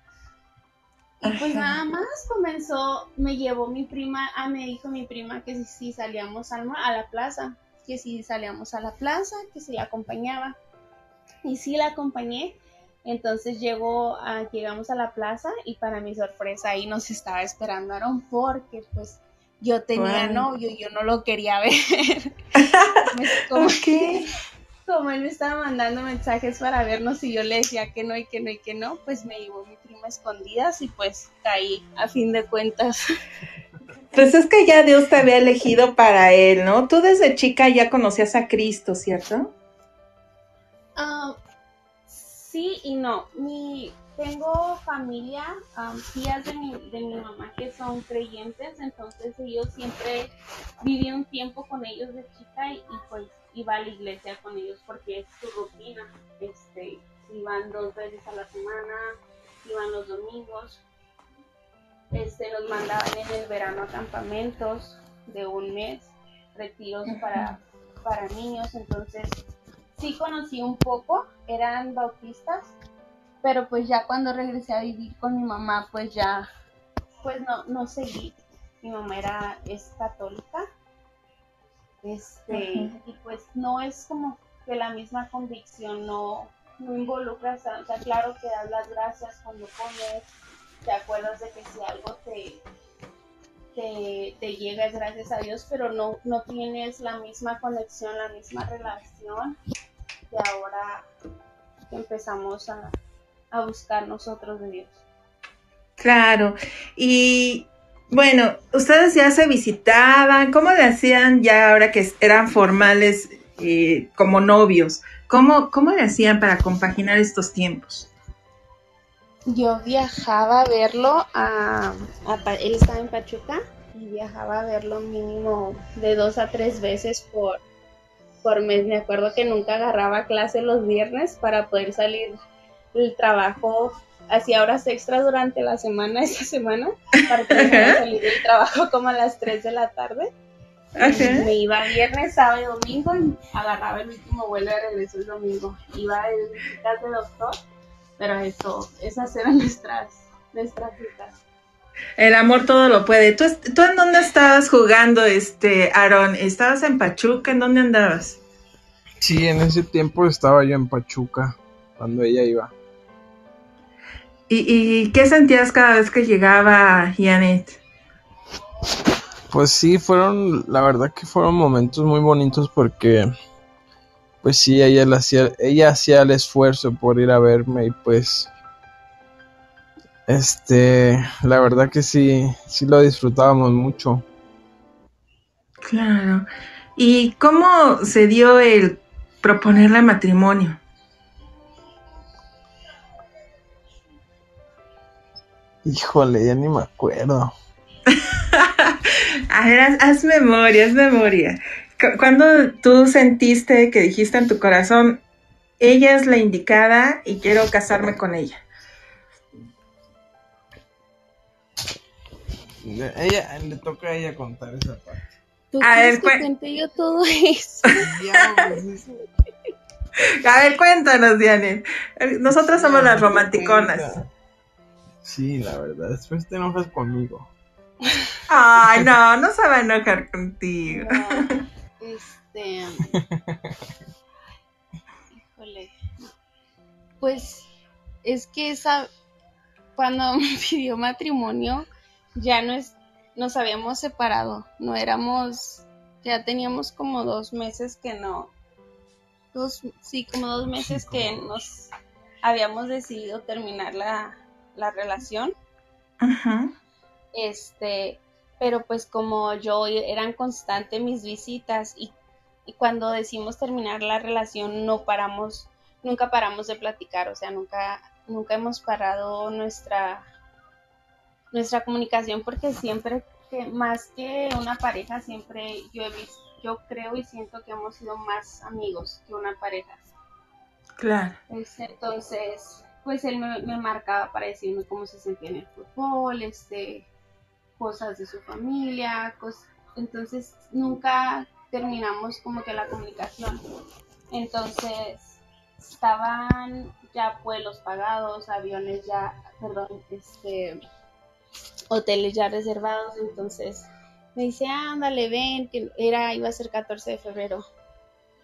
Y pues nada más comenzó, me llevó mi prima, ah, me dijo mi prima que si, salíamos a la plaza, que si salíamos a la plaza, que si la acompañaba. Y sí la acompañé. Entonces llegó a, llegamos a la plaza y para mi sorpresa ahí nos estaba esperando Aaron porque pues yo tenía novio y yo no lo quería ver. como, como él me estaba mandando mensajes para vernos y yo le decía que no y que no y que no, pues me llevó mi prima escondidas y pues caí a fin de cuentas. Pues es que ya Dios te había elegido para él, ¿no? Tú desde chica ya conocías a Cristo, ¿cierto? Ah, sí y no. Mi, tengo familia, tías de mi, de mi mamá que son creyentes, entonces ellos siempre viví un tiempo con ellos de chica y, pues iba a la iglesia con ellos porque es su rutina. Este, iban dos veces a la semana, iban los domingos. Este, nos mandaban en el verano a campamentos de un mes, retiros para, para niños, entonces sí conocí un poco, eran bautistas, pero pues ya cuando regresé a vivir con mi mamá, pues ya, pues no, no seguí. Mi mamá era, es católica, este, y pues no es como que la misma convicción no, no involucras, o sea, claro que das las gracias cuando comes, te acuerdas de que si algo te, te, te llega es gracias a Dios, pero no, no tienes la misma conexión, la misma relación que ahora empezamos a, a buscar nosotros de Dios. Claro, y bueno, ustedes ya se visitaban, ¿cómo le hacían ya ahora que eran formales eh, como novios? ¿Cómo, ¿Cómo le hacían para compaginar estos tiempos? Yo viajaba a verlo, a, él estaba en Pachuca y viajaba a verlo mínimo de dos a tres veces por, por mes. Me acuerdo que nunca agarraba clase los viernes para poder salir el trabajo, hacía horas extras durante la semana, esta semana, para poder salir del trabajo como a las 3 de la tarde. Me iba viernes, sábado y domingo y agarraba el último vuelo de regreso el domingo. Iba en visitas de doctor, pero eso, esas eran nuestras, nuestras citas. El amor todo lo puede. ¿Tú, ¿Tú en dónde estabas jugando, este, Aaron? ¿Estabas en Pachuca? ¿En dónde andabas? Sí, en ese tiempo estaba yo en Pachuca, cuando ella iba. ¿Y, qué sentías cada vez que llegaba Janet? Pues sí, fueron, la verdad que fueron momentos muy bonitos porque, pues sí, ella, hacía, ella hacía el esfuerzo por ir a verme y pues, este, la verdad que sí, sí lo disfrutábamos mucho. Claro. ¿Y cómo se dio el proponerle matrimonio? Híjole, ya ni me acuerdo. A ver, haz, memoria, haz memoria. Cuando tú sentiste que dijiste en tu corazón, ella es la indicada y quiero casarme con ella? Ella, le toca a ella contar esa parte. ¿Tú a ver, que cuente yo todo eso? a ver, cuéntanos, Diane. Nosotras somos las romanticonas. Sí, la verdad. Después te enojas conmigo. Ay, no, no se va a enojar contigo. este. Híjole. Pues es que esa. Cuando me pidió matrimonio, ya no es, nos habíamos separado. No éramos. Ya teníamos como dos meses que no. Dos, sí, como dos meses que nos habíamos decidido terminar la, la relación. Este, pero pues como yo eran constantes mis visitas y, cuando decimos terminar la relación no paramos, nunca paramos de platicar, o sea, nunca, nunca hemos parado nuestra, nuestra comunicación porque siempre que más que una pareja, siempre yo he visto, yo creo y siento que hemos sido más amigos que una pareja. Claro. Entonces, pues él me, marcaba para decirme cómo se sentía en el fútbol, este, cosas de su familia, entonces nunca terminamos como que la comunicación. Entonces estaban ya vuelos pagados, aviones ya, perdón, este, hoteles ya reservados, entonces me dice, ándale, ven, que era, iba a ser 14 de febrero,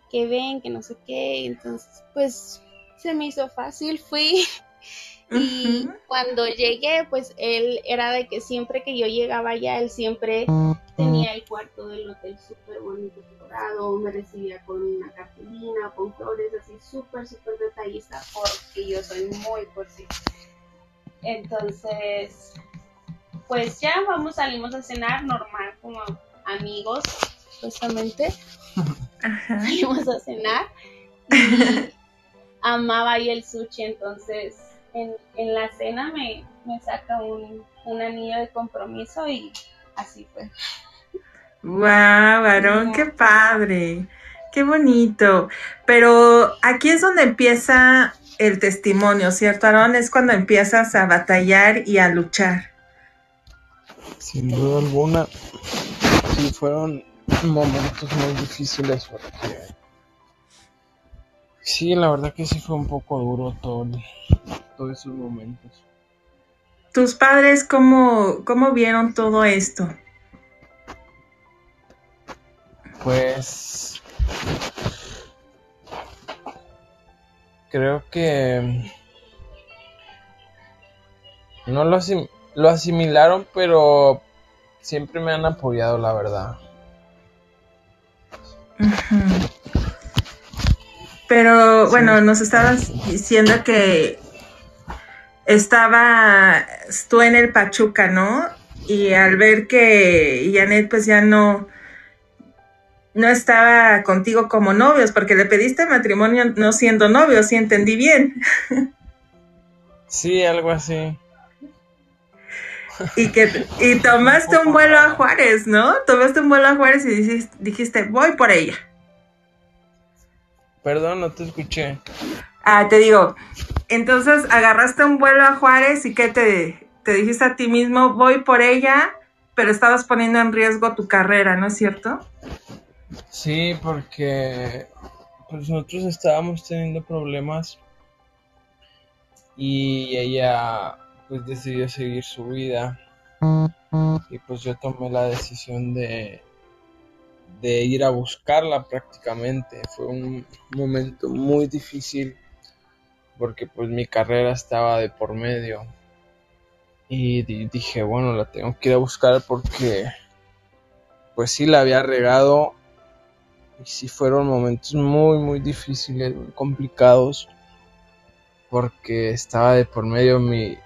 que ven, que no sé qué, entonces pues se me hizo fácil, fui y cuando llegué, pues él era de que siempre que yo llegaba allá, él siempre tenía el cuarto del hotel súper bonito, decorado, me recibía con una cartulina, con flores, así súper, súper detallista, porque yo soy muy por sí. Entonces, pues ya vamos, salimos a cenar normal, como amigos, supuestamente. Salimos a cenar. Y amaba ahí el sushi, entonces en, la cena me, saca un, anillo de compromiso y así fue. ¡Wow, varón! ¡Qué padre! ¡Qué bonito! Pero aquí es donde empieza el testimonio, ¿cierto, Aaron? Es cuando empiezas a batallar y a luchar. Sin duda alguna, sí fueron momentos muy difíciles porque sí, la verdad que sí fue un poco duro todo, todos esos momentos. ¿Tus padres cómo, cómo vieron todo esto? Pues creo que no lo, lo asimilaron, pero siempre me han apoyado, la verdad. Pero bueno, nos estabas diciendo que estaba tú en el Pachuca, ¿no? Y al ver que Janet pues ya no, no estaba contigo como novios, porque le pediste matrimonio no siendo novios, si entendí bien. Sí, algo así. Y que y tomaste un vuelo a Juárez, ¿no? Tomaste un vuelo a Juárez y dijiste, dijiste voy por ella. Perdón, no te escuché. Ah, te digo, entonces agarraste un vuelo a Juárez y que te, te dijiste a ti mismo, voy por ella, pero estabas poniendo en riesgo tu carrera, ¿no es cierto? Sí, porque pues nosotros estábamos teniendo problemas y ella pues decidió seguir su vida y pues yo tomé la decisión de de ir a buscarla prácticamente. Fue un momento muy difícil porque pues mi carrera estaba de por medio. Y dije, bueno, la tengo que ir a buscar porque pues sí la había regado. Y sí fueron momentos muy, muy difíciles, muy complicados. Porque estaba de por medio mi,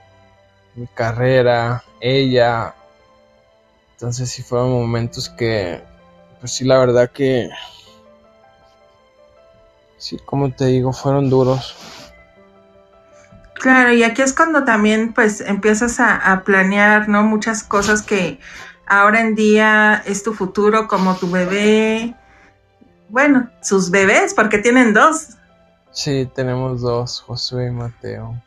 mi carrera, ella. Entonces sí fueron momentos que pues sí, la verdad que, sí, como te digo, fueron duros. Claro, y aquí es cuando también pues empiezas a, planear, ¿no? Muchas cosas que ahora en día es tu futuro, como tu bebé, bueno, sus bebés, porque tienen dos. Sí, tenemos dos, Josué y Mateo.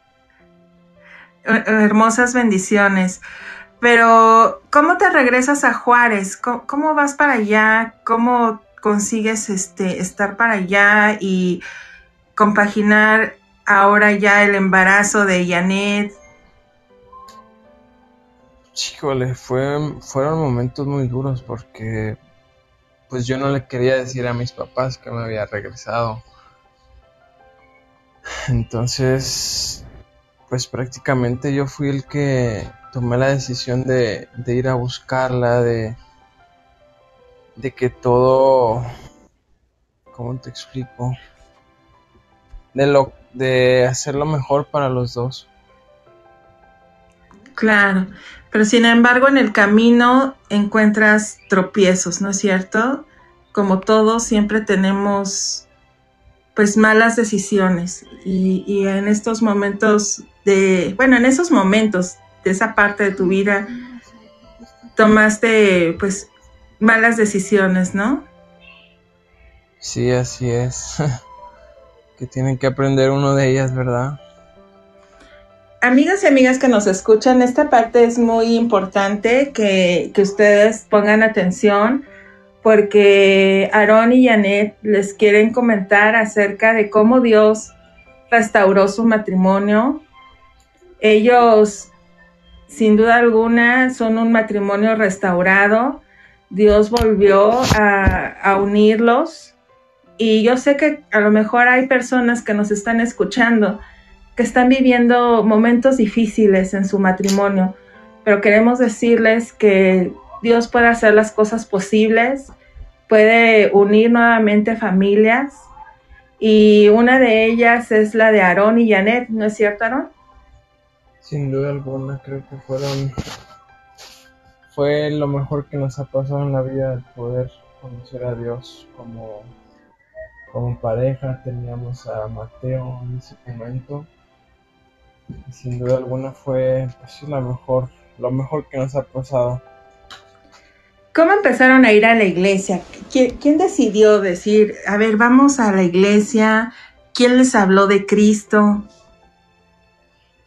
Hermosas bendiciones. Pero, ¿cómo te regresas a Juárez? ¿Cómo, vas para allá? ¿Cómo consigues este, estar para allá y compaginar ahora ya el embarazo de Janet? Híjole, fue, fueron momentos muy duros porque pues yo no le quería decir a mis papás que me había regresado. Entonces, pues prácticamente yo fui el que tomé la decisión de, ir a buscarla, de, que todo, ¿cómo te explico? De, lo, de hacer lo mejor para los dos. Claro, pero sin embargo en el camino encuentras tropiezos, ¿no es cierto? Como todos siempre tenemos pues malas decisiones y, y en estos momentos de, bueno, en esos momentos de esa parte de tu vida tomaste pues malas decisiones, ¿no? Sí, así es. que tienen que aprender uno de ellas, ¿verdad? Amigas y amigas que nos escuchan, esta parte es muy importante que, que ustedes pongan atención porque Aarón y Janet les quieren comentar acerca de cómo Dios restauró su matrimonio. Ellos, sin duda alguna, son un matrimonio restaurado. Dios volvió a, unirlos. Y yo sé que a lo mejor hay personas que nos están escuchando que están viviendo momentos difíciles en su matrimonio, pero queremos decirles que Dios puede hacer las cosas posibles, puede unir nuevamente familias y una de ellas es la de Aarón y Janet, ¿no es cierto, Aarón? Sin duda alguna, creo que fueron fue lo mejor que nos ha pasado en la vida el poder conocer a Dios como como pareja teníamos a Mateo en ese momento y sin duda alguna fue pues, la mejor lo mejor que nos ha pasado ¿Cómo empezaron a ir a la iglesia? ¿Quién, decidió decir, a ver, vamos a la iglesia? ¿Quién les habló de Cristo?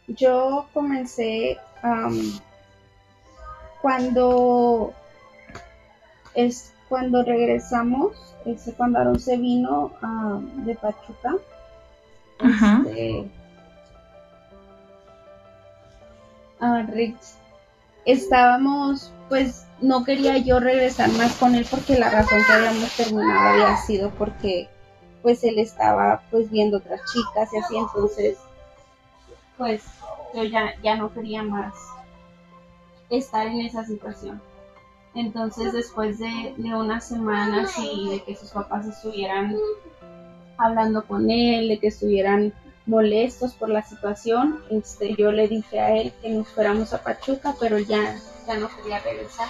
Yo comencé cuando es cuando regresamos, ese, cuando Aaron se vino de Pachuca. Ajá. Este, estábamos pues no quería yo regresar más con él porque la razón que habíamos terminado había sido porque pues él estaba pues viendo otras chicas y así entonces pues yo ya, ya no quería más estar en esa situación. Entonces después de, de unas semanas y de que sus papás estuvieran hablando con él, de que estuvieran molestos por la situación, este, yo le dije a él que nos fuéramos a Pachuca, pero ya ya no quería regresar.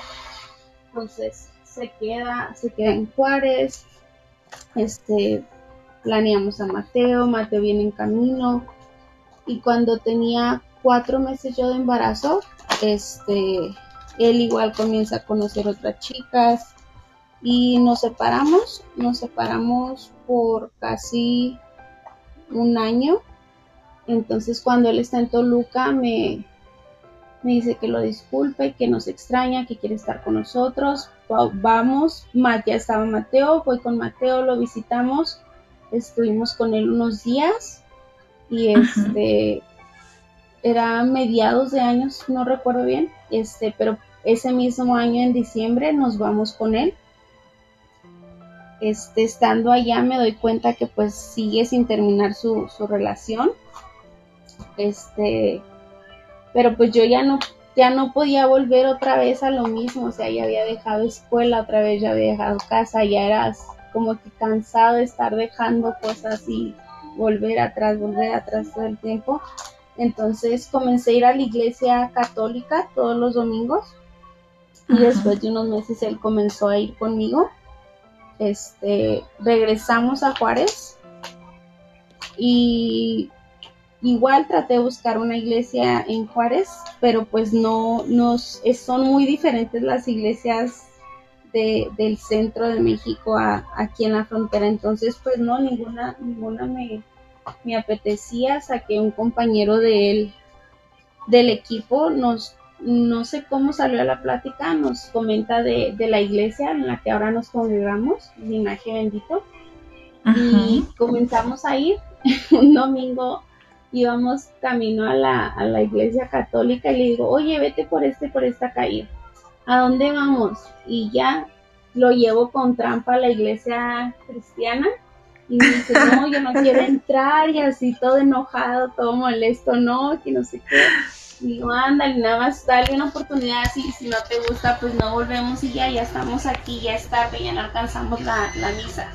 Entonces se queda, se queda en Juárez, este, planeamos a Mateo, Mateo viene en camino y cuando tenía cuatro meses yo de embarazo, este, él igual comienza a conocer otras chicas y nos separamos, nos separamos por casi un año. Entonces cuando él está en Toluca me, me dice que lo disculpe, que nos extraña, que quiere estar con nosotros. Vamos, ya estaba Mateo, voy con Mateo, lo visitamos, estuvimos con él unos días y este era mediados de años, no recuerdo bien, este, pero ese mismo año en diciembre nos vamos con él. Este, estando allá me doy cuenta que pues sigue sin terminar su, su relación. Este, pero pues yo ya no, ya no podía volver otra vez a lo mismo, o sea, ya había dejado escuela, otra vez ya había dejado casa, ya eras como que cansado de estar dejando cosas y volver atrás, volver atrás todo el tiempo. Entonces comencé a ir a la iglesia católica todos los domingos y después de unos meses él comenzó a ir conmigo. Este, regresamos a Juárez y Igual traté de buscar una iglesia en Juárez, pero pues no, nos son muy diferentes las iglesias del centro de México a, aquí en la frontera. Entonces, pues no, ninguna, ninguna me, me apetecía. Saqué un compañero de él, del equipo, nos, no sé cómo salió a la plática, nos comenta de, la iglesia en la que ahora nos congregamos, linaje bendito. Y comenzamos a ir un domingo íbamos camino a la, a la iglesia católica y le digo, oye, vete por este, por esta calle. ¿A dónde vamos? Y ya lo llevo con trampa a la iglesia cristiana y me dice, no, yo no quiero entrar y así todo enojado, todo molesto, no, que no sé qué. Y digo, ándale, nada más dale una oportunidad, si, si no te gusta, pues no volvemos y ya, ya estamos aquí, ya es tarde, ya no alcanzamos la, la misa.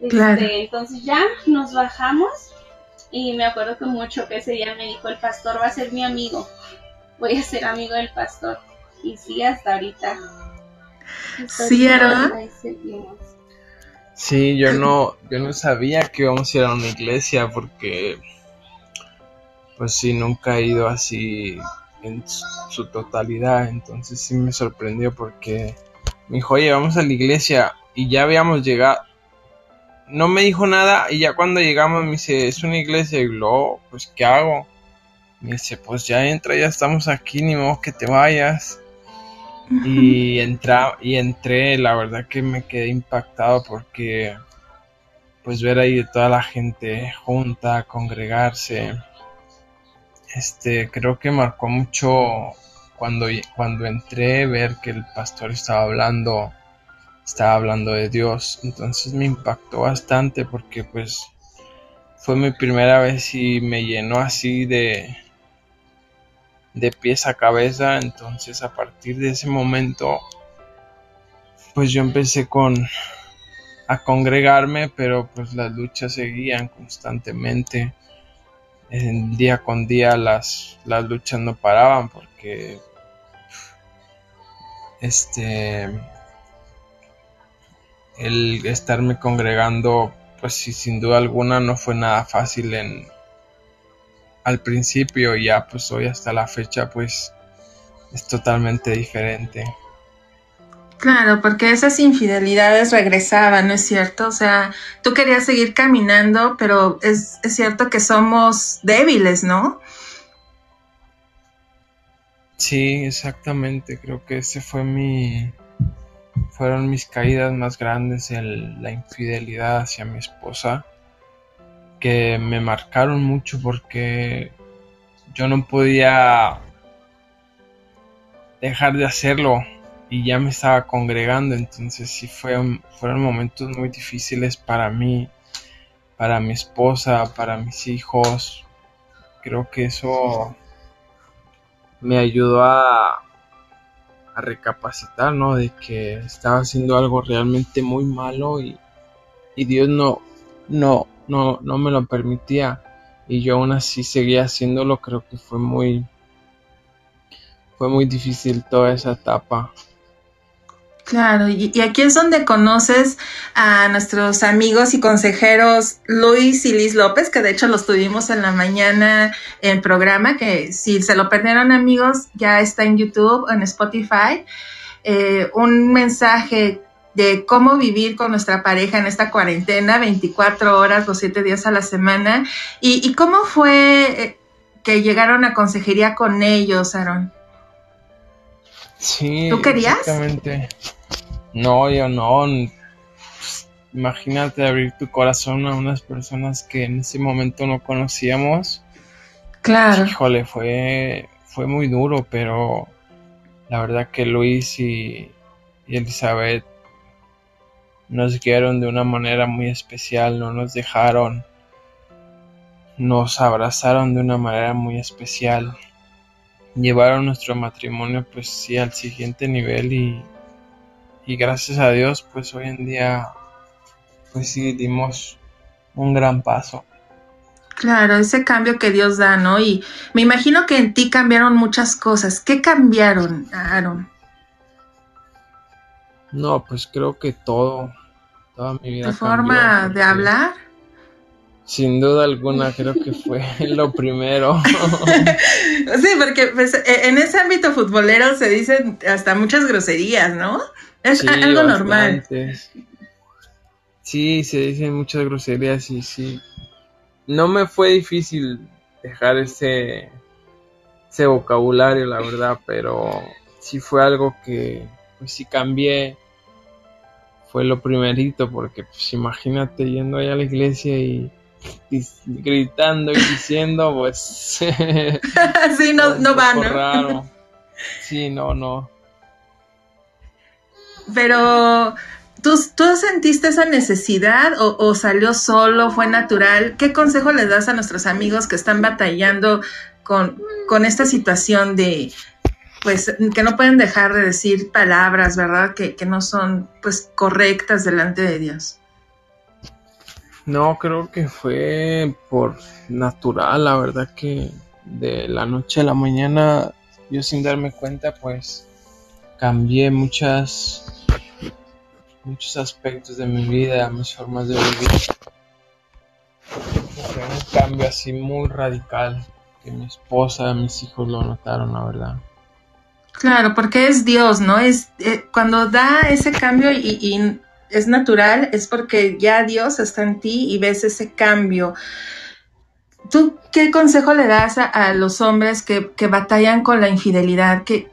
Este, entonces ya nos bajamos y me acuerdo que mucho que ese día me dijo, el pastor va a ser mi amigo, voy a ser amigo del pastor. Y sí, hasta ahorita. sí, era. Sí, yo no, yo no sabía que íbamos a ir a una iglesia porque, pues sí, nunca he ido así en su totalidad. Entonces sí me sorprendió porque me dijo, oye, vamos a la iglesia y ya habíamos llegado, no me dijo nada y ya cuando llegamos me dice, es una iglesia y luego, pues, ¿qué hago? Me dice, pues ya entra, ya estamos aquí, ni modo que te vayas. Y, entré, la verdad que me quedé impactado porque pues ver ahí toda la gente junta, congregarse, este, creo que marcó mucho cuando, cuando entré, ver que el pastor estaba hablando, estaba hablando de Dios, entonces me impactó bastante porque pues fue mi primera vez y me llenó así de, de pies a cabeza. Entonces a partir de ese momento, pues yo empecé con a congregarme, pero pues las luchas seguían constantemente. En día con día las, las luchas no paraban porque este el estarme congregando pues sin duda alguna no fue nada fácil en, al principio y ya pues hoy hasta la fecha pues es totalmente diferente. Claro, porque esas infidelidades regresaban, ¿no es cierto? O sea, tú querías seguir caminando, pero es, es cierto que somos débiles, ¿no? Sí, exactamente. Creo que ese fue mi. Fueron mis caídas más grandes, en la infidelidad hacia mi esposa que me marcaron mucho porque yo no podía dejar de hacerlo y ya me estaba congregando, entonces sí fue, fueron momentos muy difíciles para mí, para mi esposa, para mis hijos. Creo que eso me ayudó a, a recapacitar, ¿no? De que estaba haciendo algo realmente muy malo y, y Dios no, no, no, no me lo permitía y yo aún así seguía haciéndolo, creo que fue muy, fue muy difícil toda esa etapa. Claro, y, aquí es donde conoces a nuestros amigos y consejeros Luis y Liz López, que de hecho los tuvimos en la mañana en programa, que si se lo perdieron amigos, ya está en YouTube, en Spotify. Eh, un mensaje de cómo vivir con nuestra pareja en esta cuarentena, 24 horas, los 7 días a la semana. ¿Y, cómo fue eh, que llegaron a consejería con ellos, Aaron? Sí. ¿Tú querías? Exactamente. No, yo no. Imagínate abrir tu corazón a unas personas que en ese momento no conocíamos. Claro. Híjole, fue, fue muy duro, pero la verdad que Luis y, y Elizabeth nos guiaron de una manera muy especial, no nos dejaron, nos abrazaron de una manera muy especial, llevaron nuestro matrimonio pues sí al siguiente nivel y, y gracias a Dios pues hoy en día pues sí dimos un gran paso. Claro, ese cambio que Dios da, ¿no? Y me imagino que en ti cambiaron muchas cosas. ¿Qué cambiaron, Aaron? No, pues creo que todo, toda mi vida. ¿Tu forma de hablar? Sin duda alguna, creo que fue lo primero. sí, porque pues, e, en ese ámbito futbolero se dicen hasta muchas groserías, ¿no? Es algo normal. Sí, se dicen muchas groserías y sí. No me fue difícil dejar ese, ese vocabulario, la verdad, pero sí fue algo que pues sí cambié fue lo primerito, porque pues imagínate yendo allá a la iglesia y, gritando y diciendo, pues... sí, no, no va, ¿no? Raro. Sí, no, no. Pero, ¿tú, ¿tú sentiste esa necesidad o, o, salió solo, fue natural? ¿Qué consejo les das a nuestros amigos que están batallando con, con esta situación de, pues que no pueden dejar de decir palabras, ¿verdad? Que, no son pues correctas delante de Dios. No, creo que fue por natural, la verdad que de la noche a la mañana yo sin darme cuenta pues cambié muchas muchos aspectos de mi vida, mis formas de vivir. Fue un cambio así muy radical que mi esposa, mis hijos lo notaron, la verdad. Claro, porque es Dios, ¿no? Es eh, cuando da ese cambio y, es natural, es porque ya Dios está en ti y ves ese cambio. ¿Tú qué consejo le das a, los hombres que, batallan con la infidelidad? ¿Qué,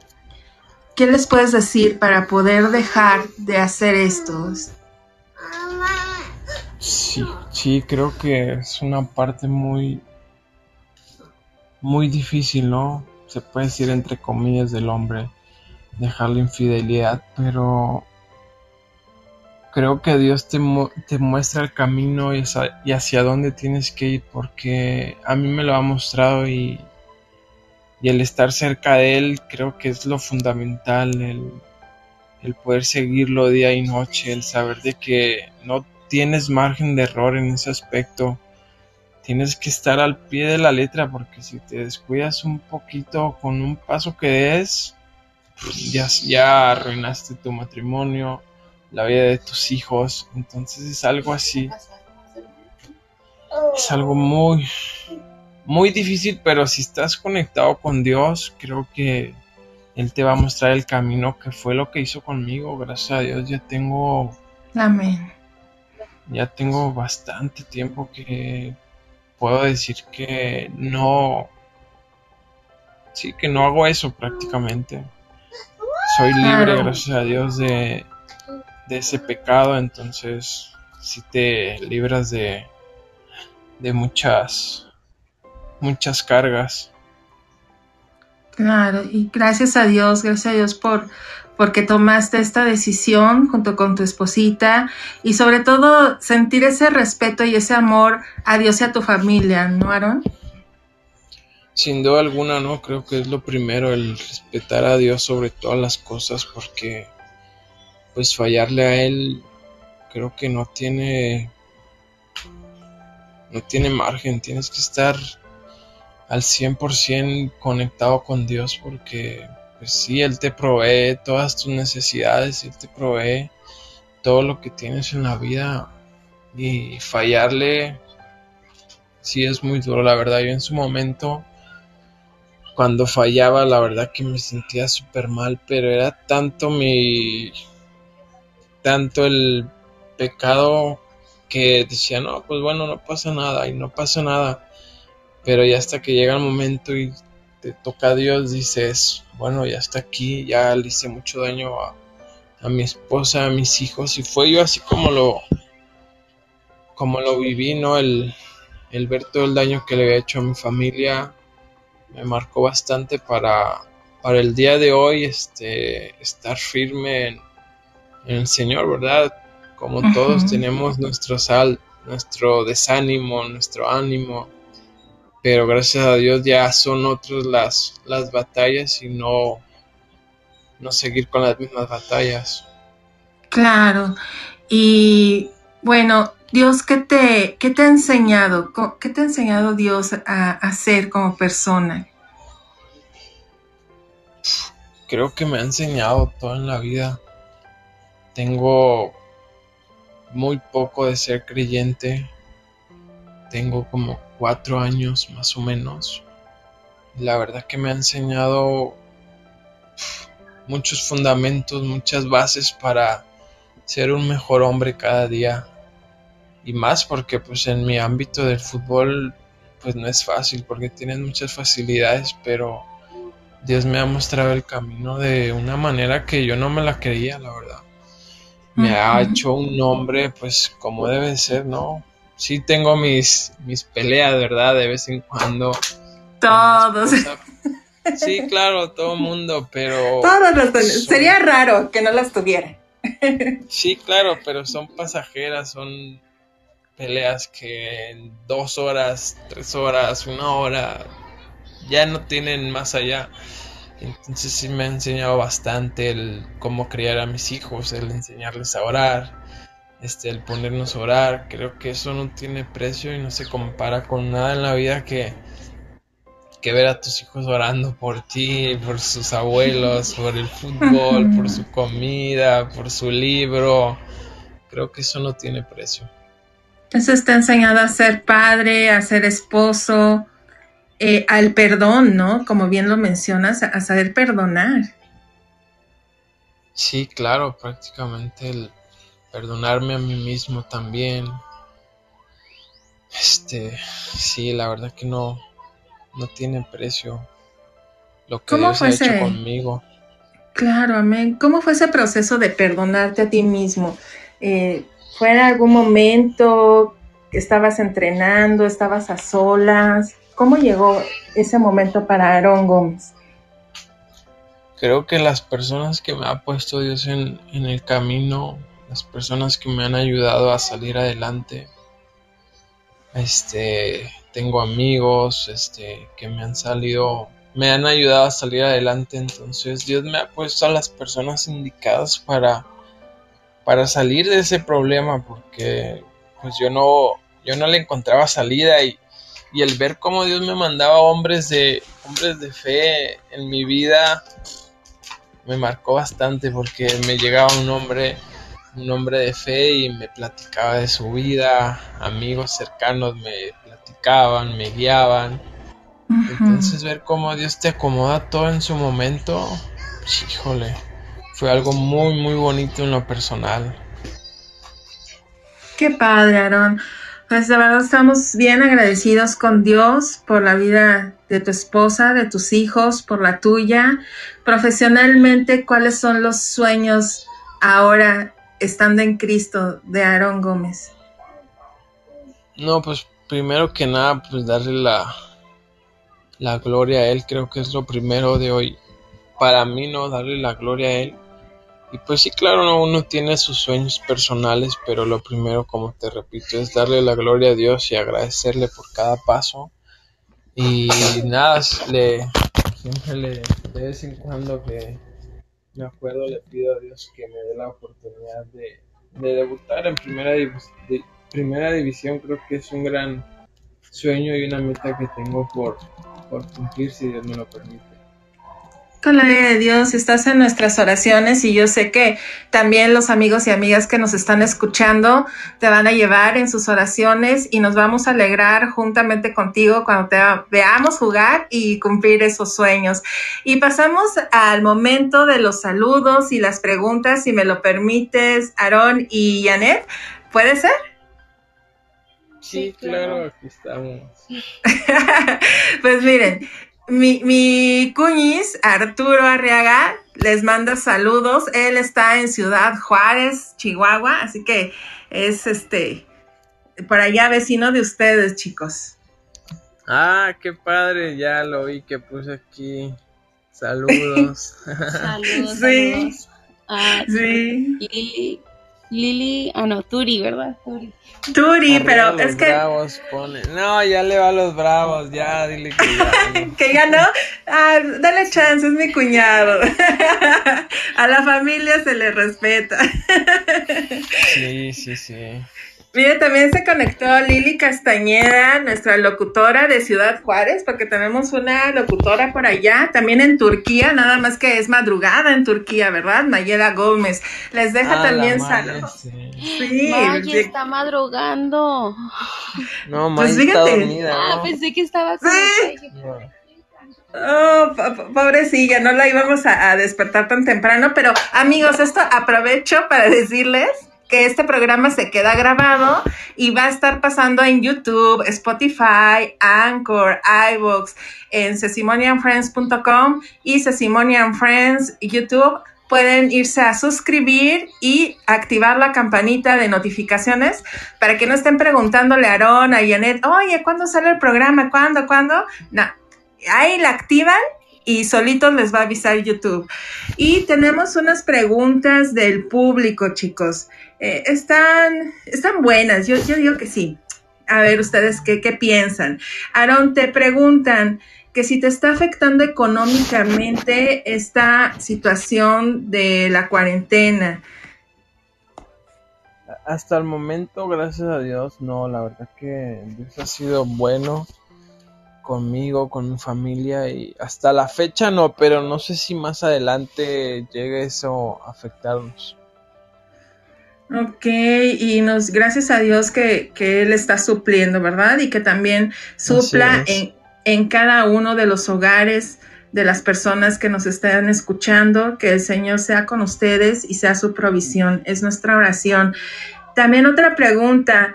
¿qué les puedes decir para poder dejar de hacer esto? Sí, sí, creo que es una parte muy, muy difícil, ¿no? Se puede decir entre comillas del hombre, dejar la infidelidad, pero creo que Dios te, te muestra el camino y hacia, dónde tienes que ir, porque a mí me lo ha mostrado y, el estar cerca de Él creo que es lo fundamental, el poder seguirlo día y noche, el saber de que no tienes margen de error en ese aspecto. Tienes que estar al pie de la letra porque si te descuidas un poquito con un paso que des, ya, ya arruinaste tu matrimonio, la vida de tus hijos. Entonces es algo así. Es algo muy, muy difícil, pero si estás conectado con Dios, creo que Él te va a mostrar el camino que fue lo que hizo conmigo. Gracias a Dios ya tengo... Amén ya tengo bastante tiempo que puedo decir que no, sí, que no hago eso prácticamente. Soy libre, gracias a Dios, de, de ese pecado, entonces si te libras de, de muchas, muchas cargas. Claro, y gracias a Dios, gracias a Dios por, porque tomaste esta decisión junto con tu esposita y sobre todo sentir ese respeto y ese amor a Dios y a tu familia, ¿no, Aaron? Sin duda alguna, no, creo que es lo primero, el respetar a Dios sobre todas las cosas, porque pues fallarle a Él creo que no tiene, no tiene margen, tienes que estar al 100% conectado con Dios porque pues sí, Él te provee todas tus necesidades, Él te provee todo lo que tienes en la vida y fallarle sí es muy duro, la verdad. Yo en su momento, cuando fallaba, la verdad que me sentía súper mal, pero era tanto mi, tanto el pecado que decía, no, pues bueno, no pasa nada y no pasa nada. Pero ya hasta que llega el momento y te toca a Dios, dices, bueno, ya está aquí, ya le hice mucho daño a, mi esposa, a mis hijos, y fue yo así como lo, como lo viví, ¿no? El, ver todo el daño que le había hecho a mi familia me marcó bastante para, para el día de hoy este, estar firme en, el Señor, ¿verdad? Como todos tenemos nuestro sal, nuestro desánimo, nuestro ánimo, pero gracias a Dios ya son otras las, las batallas y no, no seguir con las mismas batallas. Claro, y bueno, Dios, ¿qué te, qué te ha enseñado? ¿Qué te ha enseñado Dios a, hacer como persona? Creo que me ha enseñado todo en la vida. Tengo muy poco de ser creyente. Tengo como cuatro años más o menos. La verdad que me ha enseñado muchos fundamentos, muchas bases para ser un mejor hombre cada día. Y más porque pues en mi ámbito del fútbol pues no es fácil porque tienes muchas facilidades, pero Dios me ha mostrado el camino de una manera que yo no me la creía, la verdad. Me ha hecho un hombre pues como debe ser, ¿no? Sí tengo mis, mis peleas, ¿verdad? De vez en cuando. Todos. Sí, claro, todo el mundo, pero... Todos los Sería raro que no las tuviera. Sí, claro, pero son pasajeras, son peleas que en dos horas, tres horas, una hora, ya no tienen más allá. Entonces sí me ha enseñado bastante el cómo criar a mis hijos, el enseñarles a orar, este, el ponernos a orar, creo que eso no tiene precio y no se compara con nada en la vida que, que ver a tus hijos orando por ti, por sus abuelos, por el fútbol, por su comida, por su libro. Creo que eso no tiene precio. Eso está enseñado a ser padre, a ser esposo, eh, al perdón, ¿no? Como bien lo mencionas, a saber perdonar. Sí, claro, prácticamente el, perdonarme a mí mismo también. Este, sí, la verdad que no, no tiene precio lo que Dios ha hecho conmigo. Claro, amén. ¿Cómo fue ese proceso de perdonarte a ti mismo? Eh, ¿Fue en algún momento que estabas entrenando, estabas a solas? ¿Cómo llegó ese momento para Aarón Gómez? Creo que las personas que me ha puesto Dios en, en el camino, las personas que me han ayudado a salir adelante, este, tengo amigos, este, que me han salido me han ayudado a salir adelante. Entonces Dios me ha puesto a las personas indicadas para, para salir de ese problema porque pues yo no, yo no le encontraba salida y, y el ver cómo Dios me mandaba hombres de, hombres de fe en mi vida me marcó bastante porque me llegaba un hombre un hombre de fe y me platicaba de su vida, amigos cercanos me platicaban, me guiaban entonces ver cómo Dios te acomoda todo en su momento, híjole, fue algo muy, muy bonito en lo personal. Qué padre, Aaron. Pues de verdad estamos bien agradecidos con Dios por la vida de tu esposa, de tus hijos, por la tuya. Profesionalmente, ¿cuáles son los sueños ahora estando en Cristo de Aaron Gómez? No, pues primero que nada, pues darle la, la gloria a Él, creo que es lo primero de hoy. Para mí, no darle la gloria a Él. Y pues sí, claro, uno tiene sus sueños personales, pero lo primero, como te repito, es darle la gloria a Dios y agradecerle por cada paso. Y nada, le, siempre le, de vez en cuando que me acuerdo, le pido a Dios que me dé la oportunidad de, debutar en primera, división. Creo que es un gran sueño y una meta que tengo por cumplir si Dios me lo permite. Con la vida de Dios, estás en nuestras oraciones y yo sé que también los amigos y amigas que nos están escuchando te van a llevar en sus oraciones y nos vamos a alegrar juntamente contigo cuando te veamos jugar y cumplir esos sueños. Y pasamos al momento de los saludos y las preguntas, si me lo permites, Aarón y Janet. ¿Puede ser? Sí, claro, aquí estamos. pues miren, mi, mi cuñis, Arturo Arriaga, les manda saludos. Él está en Ciudad Juárez, Chihuahua, así que es este por allá vecino de ustedes, chicos. Ah, qué padre, ya lo vi que puse aquí. Saludos. saludos. Sí. Ah, sí. Y Lili, ah no, Turi, ¿verdad? Turi. Turi, pero es que. Bravos pone. No, ya le va a los bravos, ya, dile que ya. ¿Que ganó? Ah, dale chance, es mi cuñado. a la familia se le respeta. sí, sí, sí. Mire, también se conectó Lili Castañeda, nuestra locutora de Ciudad Juárez, porque tenemos una locutora por allá, también en Turquía, nada más que es madrugada en Turquía, ¿verdad? Nayela Gómez. Les deja ah, también saludos. Sí. está madrugando. No, pues está dormida, Ah, pensé que estaba sí. Oh, pobrecilla, no la íbamos a despertar tan temprano, pero amigos, esto aprovecho para decirles que este programa se queda grabado y va a estar pasando en YouTube, Spotify, Anchor, iVoox, en sesimonianfriends.com y sesimonianfriends YouTube. Pueden irse a suscribir y activar la campanita de notificaciones para que no estén preguntándole a Aaron, a Janet, oye, ¿cuándo sale el programa? ¿Cuándo? ¿Cuándo? No, ahí la activan y solitos les va a avisar YouTube. Y tenemos unas preguntas del público, chicos. Eh, están, están buenas, yo, yo digo que sí. A ver, ustedes, ¿qué, qué piensan? Aaron, te preguntan que si te está afectando económicamente esta situación de la cuarentena. Hasta el momento, gracias a Dios, no, la verdad que Dios ha sido bueno conmigo, con mi familia y hasta la fecha no, pero no sé si más adelante llegue eso a afectarnos. Ok, y nos, gracias a Dios que, Él está supliendo, ¿verdad? Y que también supla en, en, cada uno de los hogares de las personas que nos están escuchando, que el Señor sea con ustedes y sea su provisión. Es nuestra oración. También otra pregunta.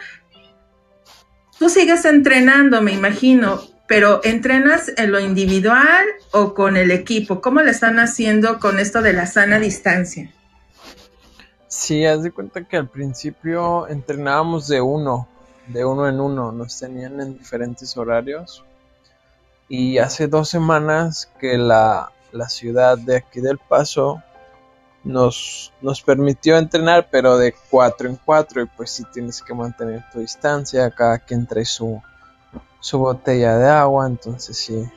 Tú sigues entrenando, me imagino. pero ¿entrenas en lo individual o con el equipo? ¿Cómo le están haciendo con esto de la sana distancia? Sí, haz de cuenta que al principio entrenábamos de uno, de uno en uno, nos tenían en diferentes horarios. Y hace dos semanas que la, la ciudad de aquí del Paso nos, nos permitió entrenar, pero de cuatro en cuatro, y pues sí tienes que mantener tu distancia, cada quien trae su, su botella de agua, entonces sí,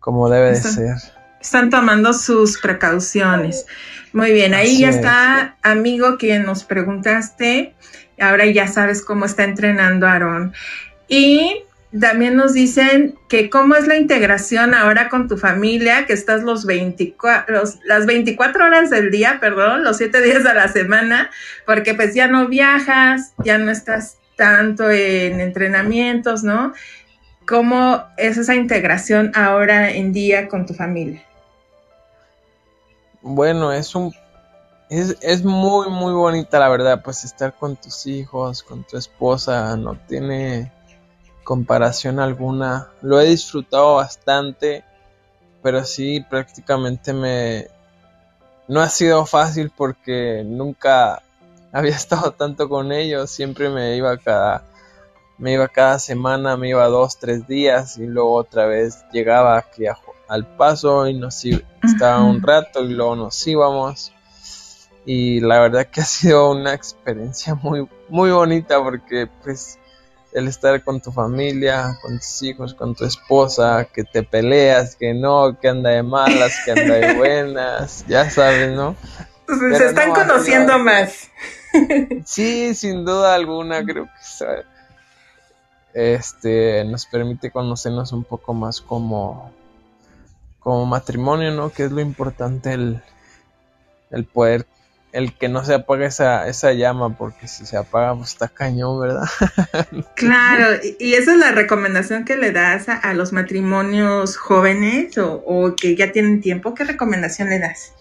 como debe de ser. Están tomando sus precauciones. Muy bien, ahí ya está, amigo, quien nos preguntaste. Ahora ya sabes cómo está entrenando Aarón. Y también nos dicen que cómo es la integración ahora con tu familia, que estás los 24, las 24 horas del día, perdón, los 7 días de la semana, porque pues ya no viajas, ya no estás tanto en entrenamientos, ¿no? ¿Cómo es esa integración ahora en día con tu familia? Bueno, es un es, es, muy muy bonita la verdad, pues estar con tus hijos, con tu esposa, no tiene comparación alguna. Lo he disfrutado bastante, pero sí prácticamente me... No ha sido fácil porque nunca había estado tanto con ellos, siempre me iba cada... Me iba cada semana, me iba dos, tres días y luego otra vez llegaba aquí al paso y nos estaba un rato y luego nos íbamos y la verdad que ha sido una experiencia muy muy bonita porque pues el estar con tu familia, con tus hijos, con tu esposa, que te peleas, que no, que anda de malas, que anda de buenas, ya sabes, ¿no? se están conociendo más. Sí, sin duda alguna, creo que este nos permite conocernos un poco más como como matrimonio, ¿no? Que es lo importante el, el poder el que no se apague esa, esa llama, porque si se apaga, pues está cañón, ¿verdad? claro, y esa es la recomendación que le das a, los matrimonios jóvenes o, que ya tienen tiempo. ¿Qué recomendación le das?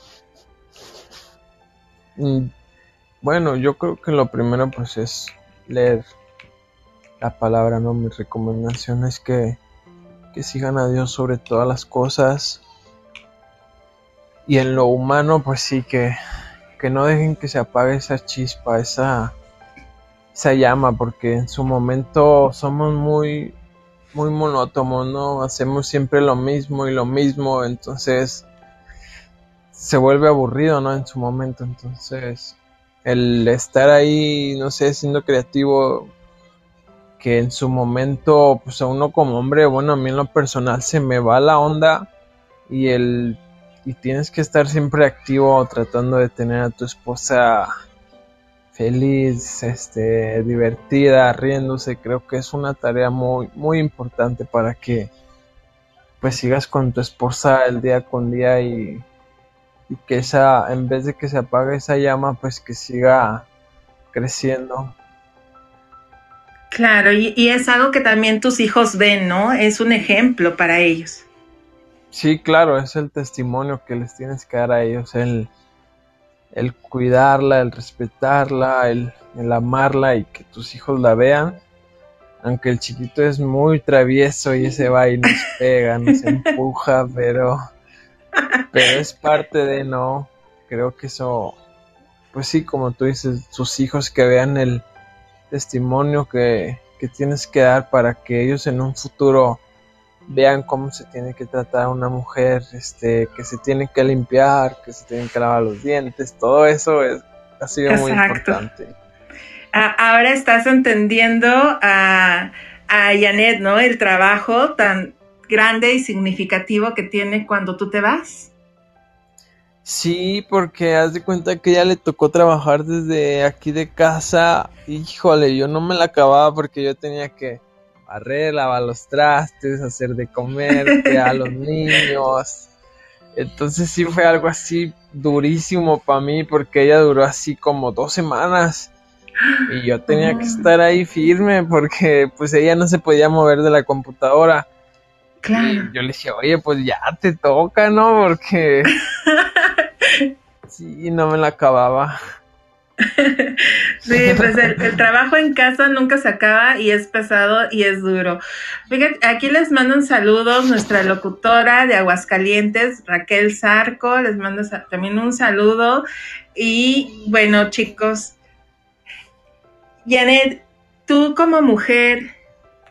Mm, bueno, yo creo que lo primero pues es leer la palabra, ¿no? Mi recomendación es que, que sigan a Dios sobre todas las cosas. Y en lo humano, pues sí que que no dejen que se apague esa chispa, esa, esa llama, porque en su momento somos muy, muy monótonos, ¿no? Hacemos siempre lo mismo y lo mismo, entonces se vuelve aburrido, ¿no? En su momento, entonces el estar ahí, no sé, siendo creativo, que en su momento, pues a uno como hombre, bueno, a mí en lo personal se me va la onda y el y tienes que estar siempre activo tratando de tener a tu esposa feliz, este, divertida, riéndose. Creo que es una tarea muy, muy importante para que pues sigas con tu esposa el día con día y, que esa, en vez de que se apague esa llama, pues que siga creciendo. Claro, y, y es algo que también tus hijos ven, ¿no? Es un ejemplo para ellos. Sí, claro, es el testimonio que les tienes que dar a ellos, el, el cuidarla, el respetarla, el, amarla y que tus hijos la vean. Aunque el chiquito es muy travieso y ese va y nos pega, nos empuja, pero, pero es parte de no. Creo que eso, pues sí, como tú dices, sus hijos que vean el testimonio que, que tienes que dar para que ellos en un futuro vean cómo se tiene que tratar a una mujer, este, que se tiene que limpiar, que se tienen que lavar los dientes, todo eso es, ha sido muy importante. Ahora estás entendiendo a, a Janet, ¿no? El trabajo tan grande y significativo que tiene cuando tú te vas. Sí, porque haz de cuenta que ya le tocó trabajar desde aquí de casa. Híjole, yo no me la acababa porque yo tenía que barrer, lavar los trastes, hacer de comer, a los niños. Entonces sí fue algo así durísimo para mí porque ella duró así como dos semanas y yo tenía que estar ahí firme porque pues ella no se podía mover de la computadora. Claro. yo le dije, oye, pues ya te toca, ¿no? Porque sí, no me la acababa. Sí, pues el, trabajo en casa nunca se acaba y es pesado y es duro. Fíjate, aquí les mando un saludo, nuestra locutora de Aguascalientes, Raquel Zarco, les mando también un saludo. Y bueno, chicos, Janet, tú como mujer,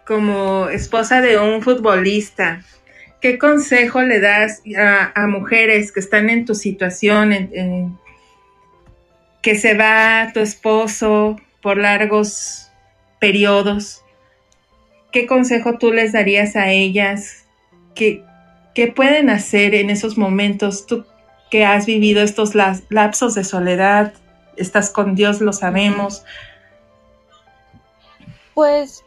como esposa de un futbolista, ¿qué consejo le das a, mujeres que están en tu situación, que se va tu esposo por largos periodos, ¿qué consejo tú les darías a ellas? ¿Qué, qué pueden hacer en esos momentos? Tú que has vivido estos lapsos de soledad, estás con Dios, lo sabemos. Pues,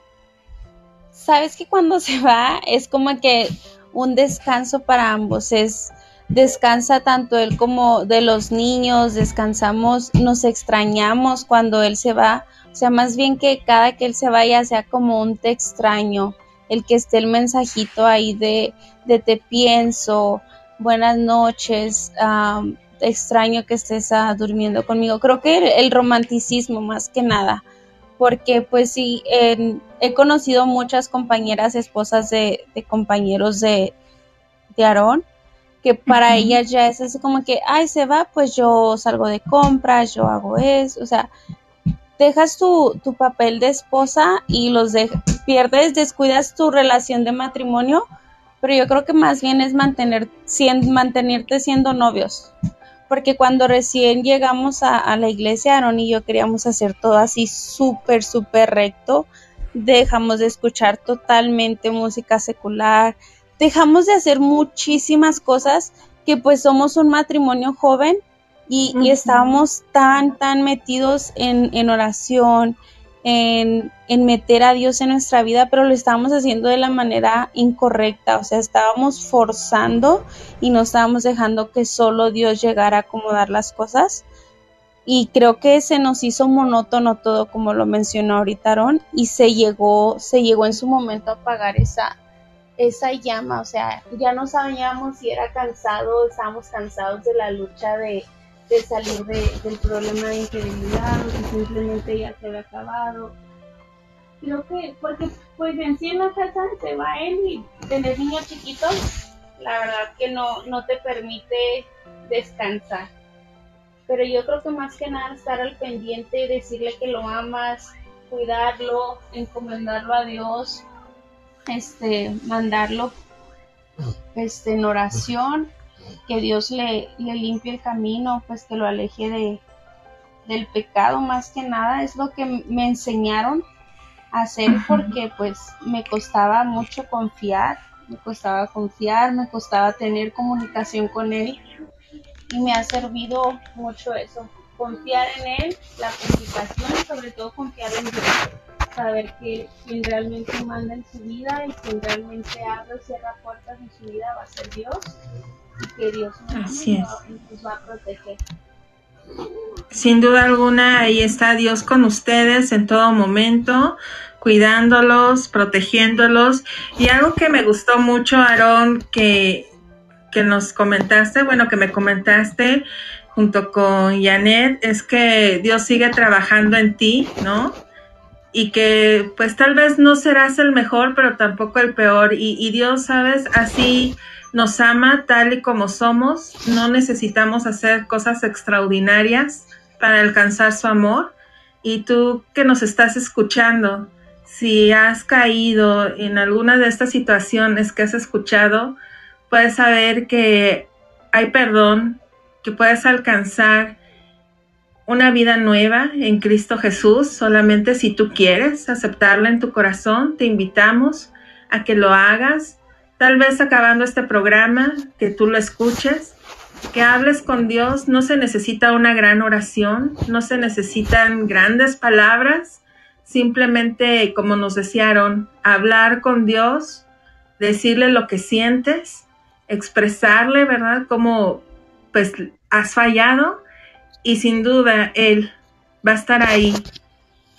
sabes que cuando se va es como que un descanso para ambos, es descansa tanto él como de los niños, descansamos, nos extrañamos cuando él se va, o sea, más bien que cada que él se vaya sea como un te extraño, el que esté el mensajito ahí de, de te pienso, buenas noches, extraño que estés ah, durmiendo conmigo. Creo que el, romanticismo más que nada, porque pues sí, he conocido muchas compañeras, esposas de, de compañeros de, de Aarón, que para ellas ya es así como que, ay, se va, pues yo salgo de compras, yo hago eso, o sea, dejas tu, tu papel de esposa y los de, pierdes, descuidas tu relación de matrimonio, pero yo creo que más bien es mantener, mantenerte siendo novios. Porque cuando recién llegamos a, a la iglesia, Aaron y yo queríamos hacer todo así súper, súper recto. Dejamos de escuchar totalmente música secular, dejamos de hacer muchísimas cosas que pues somos un matrimonio joven y, estábamos tan, tan metidos en, oración, en, meter a Dios en nuestra vida, pero lo estábamos haciendo de la manera incorrecta, o sea, estábamos forzando y no estábamos dejando que solo Dios llegara a acomodar las cosas. Y creo que se nos hizo monótono todo, como lo mencionó ahorita Aaron, y se llegó, se llegó en su momento a apagar esa, esa llama, o sea, ya no sabíamos si era cansado, estábamos cansados de la lucha de, salir del problema de infidelidad o si simplemente ya se había acabado. Creo que, porque pues en sí en la casa se va él y tener niños chiquitos, la verdad que no, no te permite descansar. Pero yo creo que más que nada estar al pendiente, decirle que lo amas, cuidarlo, encomendarlo a Dios, este, mandarlo este, en oración, que Dios le, le limpie el camino, pues que lo aleje de, del pecado. Más que nada, es lo que me enseñaron a hacer porque pues me costaba mucho confiar, me costaba confiar, me costaba tener comunicación con él. Y me ha servido mucho eso, confiar en él, la comunicación y sobre todo confiar en Dios. Saber que quien realmente manda en su vida y quien realmente abre y cierra puertas en su vida va a ser Dios que Dios nos, va a proteger. Sin duda alguna, ahí está Dios con ustedes en todo momento, cuidándolos, protegiéndolos. Y algo que me gustó mucho, Aarón, que, que nos comentaste, bueno, que me comentaste junto con Janet, es que Dios sigue trabajando en ti, ¿no? y que pues tal vez no serás el mejor, pero tampoco el peor. Y, Dios, sabes, así nos ama tal y como somos. No necesitamos hacer cosas extraordinarias para alcanzar su amor. Y tú que nos estás escuchando, si has caído en alguna de estas situaciones que has escuchado, puedes saber que hay perdón, que puedes alcanzar una vida nueva en Cristo Jesús, solamente si tú quieres aceptarla en tu corazón, te invitamos a que lo hagas, tal vez acabando este programa, que tú lo escuches, que hables con Dios, no se necesita una gran oración, no se necesitan grandes palabras, simplemente, como nos decían, hablar con Dios, decirle lo que sientes, expresarle, ¿verdad? Como pues has fallado y sin duda Él va a estar ahí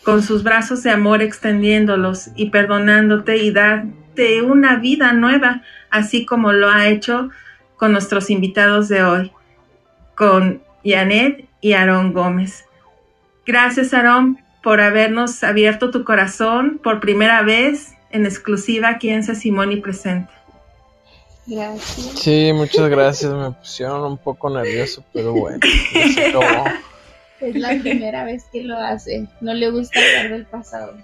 con sus brazos de amor extendiéndolos y perdonándote y darte una vida nueva, así como lo ha hecho con nuestros invitados de hoy, con Janet y Aarón Gómez. Gracias, Aarón, por habernos abierto tu corazón por primera vez en exclusiva aquí en Simón y Presente. Gracias. Sí, muchas gracias. Me pusieron un poco nervioso, pero bueno. Es la primera vez que lo hace. No le gusta hablar del pasado.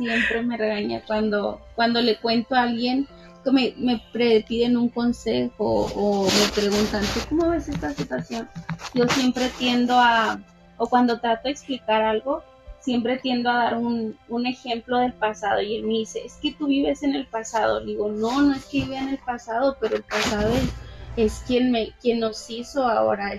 Siempre me regaña cuando, cuando le cuento a alguien que me, me piden un consejo o me preguntan, ¿tú cómo ves esta situación? Yo siempre tiendo a, o cuando trato de explicar algo, siempre tiendo a dar un, un, ejemplo del pasado y él me dice, es que tú vives en el pasado. digo, no, no es que viva en el pasado, pero el pasado es, quien, me, quien nos hizo ahora.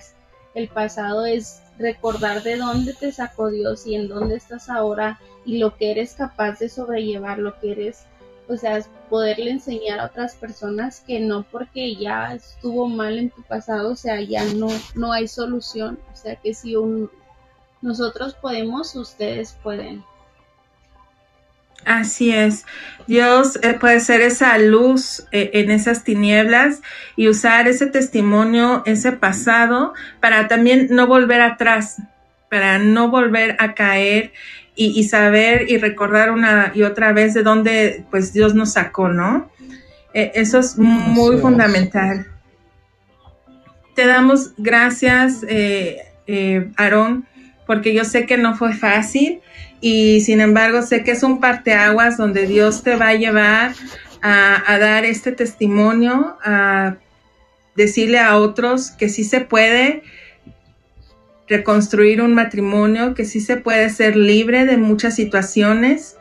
El pasado es recordar de dónde te sacó Dios y en dónde estás ahora y lo que eres capaz de sobrellevar, lo que eres, o sea, poderle enseñar a otras personas que no porque ya estuvo mal en tu pasado, o sea, ya no, no hay solución. O sea, que si un, nosotros podemos, ustedes pueden. Así es. Dios eh, puede ser esa luz eh, en esas tinieblas y usar ese testimonio, ese pasado, para también no volver atrás, para no volver a caer y, saber y recordar una y otra vez de dónde pues Dios nos sacó, ¿no? Eh, eso es muy fundamental. Te damos gracias, Aarón, porque yo sé que no fue fácil y sin embargo sé que es un parteaguas donde Dios te va a llevar a, dar este testimonio, a decirle a otros que sí se puede reconstruir un matrimonio, que sí se puede ser libre de muchas situaciones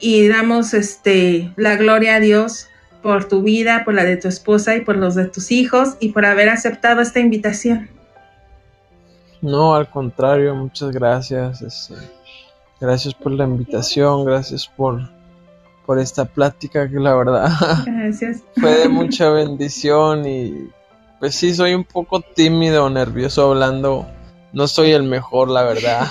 y damos este la gloria a Dios por tu vida, por la de tu esposa y por los de tus hijos y por haber aceptado esta invitación. No, al contrario, muchas gracias. Este, gracias por la invitación, gracias por, por esta plática que la verdad fue de mucha bendición y pues sí, soy un poco tímido, nervioso hablando. No soy el mejor, la verdad.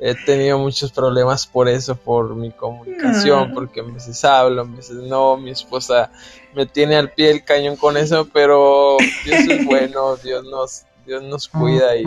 He tenido muchos problemas por eso, por mi comunicación, ah. porque a veces hablo, a veces no. Mi esposa me tiene al pie el cañón con eso, pero Dios es bueno, Dios nos, Dios nos cuida y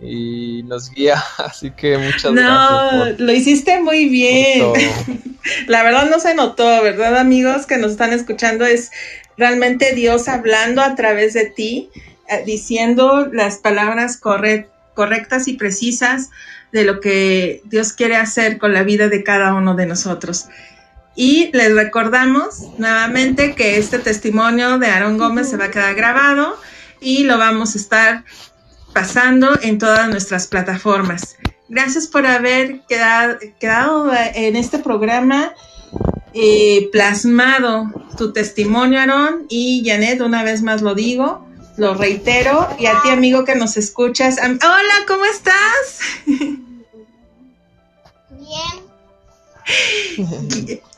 y nos guía, así que muchas gracias. No, lo hiciste muy bien. La verdad no se notó, ¿verdad amigos que nos están escuchando? Es realmente Dios hablando a través de ti, eh, diciendo las palabras correctas y precisas de lo que Dios quiere hacer con la vida de cada uno de nosotros. Y les recordamos nuevamente que este testimonio de Aaron Gómez se va a quedar grabado y lo vamos a estar pasando en todas nuestras plataformas. Gracias por haber quedado, en este programa eh, plasmado tu testimonio, Aarón. Y Janet, una vez más lo digo, lo reitero. Y a ti, amigo que nos escuchas. Hola, ¿cómo estás? Bien.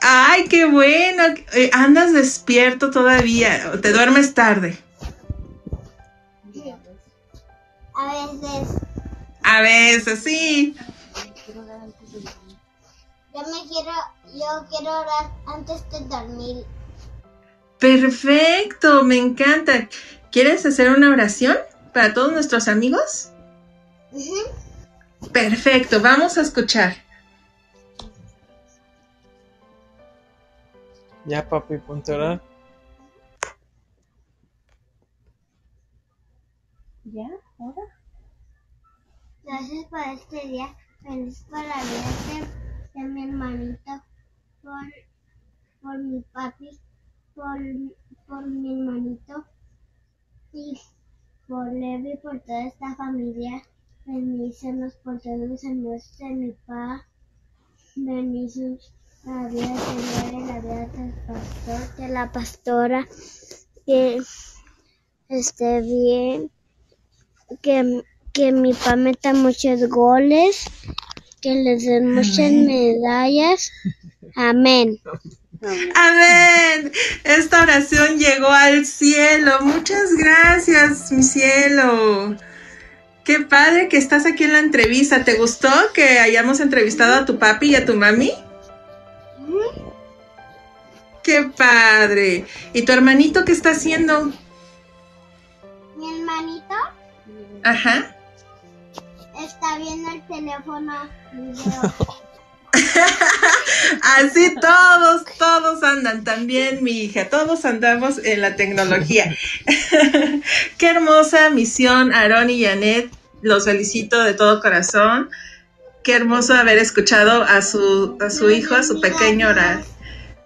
Ay, qué bueno. Eh, andas despierto todavía. ¿Te duermes tarde? A veces. A veces, sí. Yo me quiero, yo quiero orar antes de dormir. Perfecto, me encanta. ¿Quieres hacer una oración para todos nuestros amigos? Perfecto, vamos a escuchar. Ya, papi, ponte a orar. ¿Ya? Gracias por este día, feliz por la vida de, mi hermanita, por, por mi papi, por, por mi hermanito y por Levi, por toda esta familia. Bendícenos por todos los amigos de mi papá. Bendícenos la vida de la vida del pastor, de la pastora, que esté bien que, que mi papá meta muchos goles, que les den muchas medallas. Amén. Amén. Esta oración llegó al cielo. Muchas gracias, mi cielo. Qué padre que estás aquí en la entrevista. ¿Te gustó que hayamos entrevistado a tu papi y a tu mami? Qué padre. ¿Y tu hermanito qué está haciendo? Ajá. está viendo el teléfono. Así todos, todos andan, también mi hija, todos andamos en la tecnología. Qué hermosa misión, Aaron y Janet, los felicito de todo corazón. Qué hermoso haber escuchado a su, a su hijo, a su pequeño orar.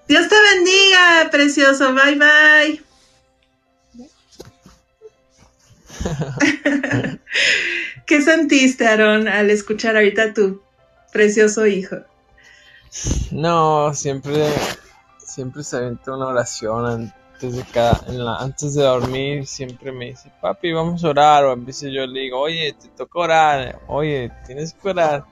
Dios te bendiga, precioso, bye bye. ¿Qué sentiste, Aaron, al escuchar ahorita a tu precioso hijo? No, siempre, siempre se avienta una oración antes de cada, antes de dormir, siempre me dice, papi, vamos a orar, o a veces yo le digo, oye, te toca orar, oye, tienes que orar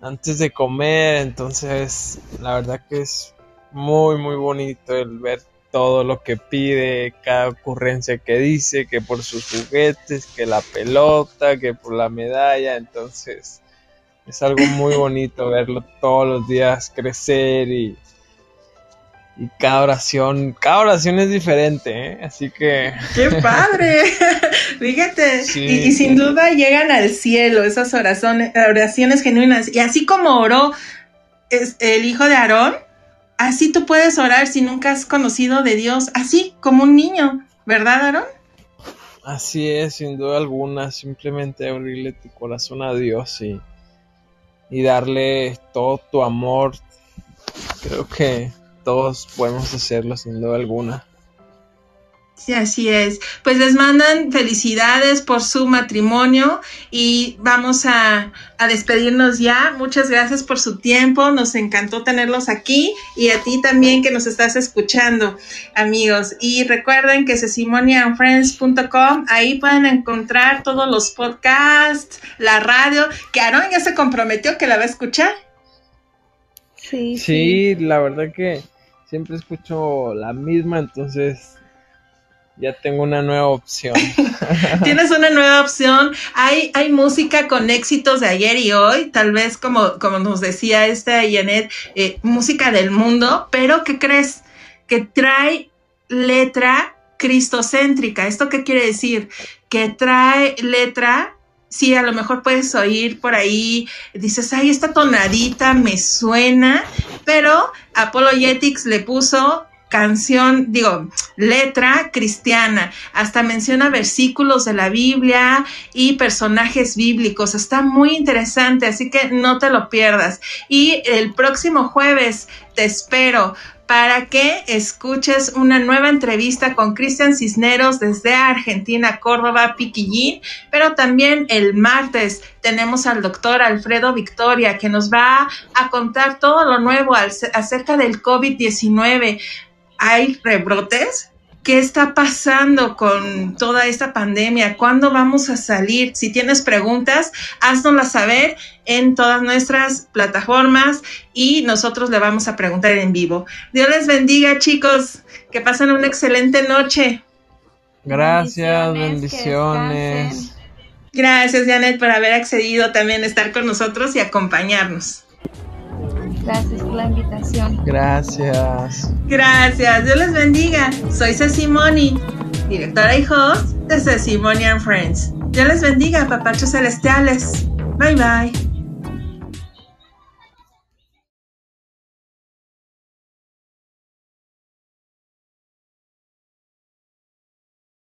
antes de comer, entonces la verdad que es muy, muy bonito el ver todo lo que pide, cada ocurrencia que dice, que por sus juguetes, que la pelota, que por la medalla, entonces es algo muy bonito verlo todos los días crecer y, y cada oración, cada oración es diferente, ¿eh? así que... ¡Qué padre! Fíjate, y, sin duda llegan al cielo esas oraciones, oraciones genuinas. Y así como oró es, el hijo de Aarón, así tú puedes orar si nunca has conocido de Dios, así como un niño, ¿verdad, Aarón? Así es, sin duda alguna, simplemente abrirle tu corazón a Dios y, y darle todo tu amor. Creo que todos podemos hacerlo sin duda alguna. Sí, así es. Pues les mandan felicidades por su matrimonio y vamos a, a, despedirnos ya. Muchas gracias por su tiempo. Nos encantó tenerlos aquí y a ti también que nos estás escuchando, amigos. Y recuerden que sesimonianfriends.com, ahí pueden encontrar todos los podcasts, la radio, que Aaron ya se comprometió que la va a escuchar. Sí, sí, la verdad que siempre escucho la misma, entonces ya tengo una nueva opción. Tienes una nueva opción. Hay, hay música con éxitos de ayer y hoy, tal vez como, como nos decía esta Janet, eh, música del mundo, pero ¿qué crees? Que trae letra cristocéntrica. ¿Esto qué quiere decir? Que trae letra sí, a lo mejor puedes oír por ahí, dices, ay, esta tonadita me suena, pero Apologetics le puso canción, digo, letra cristiana, hasta menciona versículos de la Biblia y personajes bíblicos, está muy interesante, así que no te lo pierdas. Y el próximo jueves te espero para que escuches una nueva entrevista con Cristian Cisneros desde Argentina, Córdoba, Piquillín, pero también el martes tenemos al doctor Alfredo Victoria que nos va a contar todo lo nuevo acerca del COVID-19. ¿Hay rebrotes? ¿Qué está pasando con toda esta pandemia? ¿Cuándo vamos a salir? Si tienes preguntas, haznoslas saber en todas nuestras plataformas y nosotros le vamos a preguntar en vivo. Dios les bendiga, chicos. Que pasen una excelente noche. Gracias, bendiciones. Gracias, Janet, por haber accedido también a estar con nosotros y acompañarnos. Gracias por la invitación. Gracias. Gracias. Dios les bendiga. Soy Ceci Moni, directora y host de Ceci Moni and Friends. Dios les bendiga, papachos celestiales. Bye bye.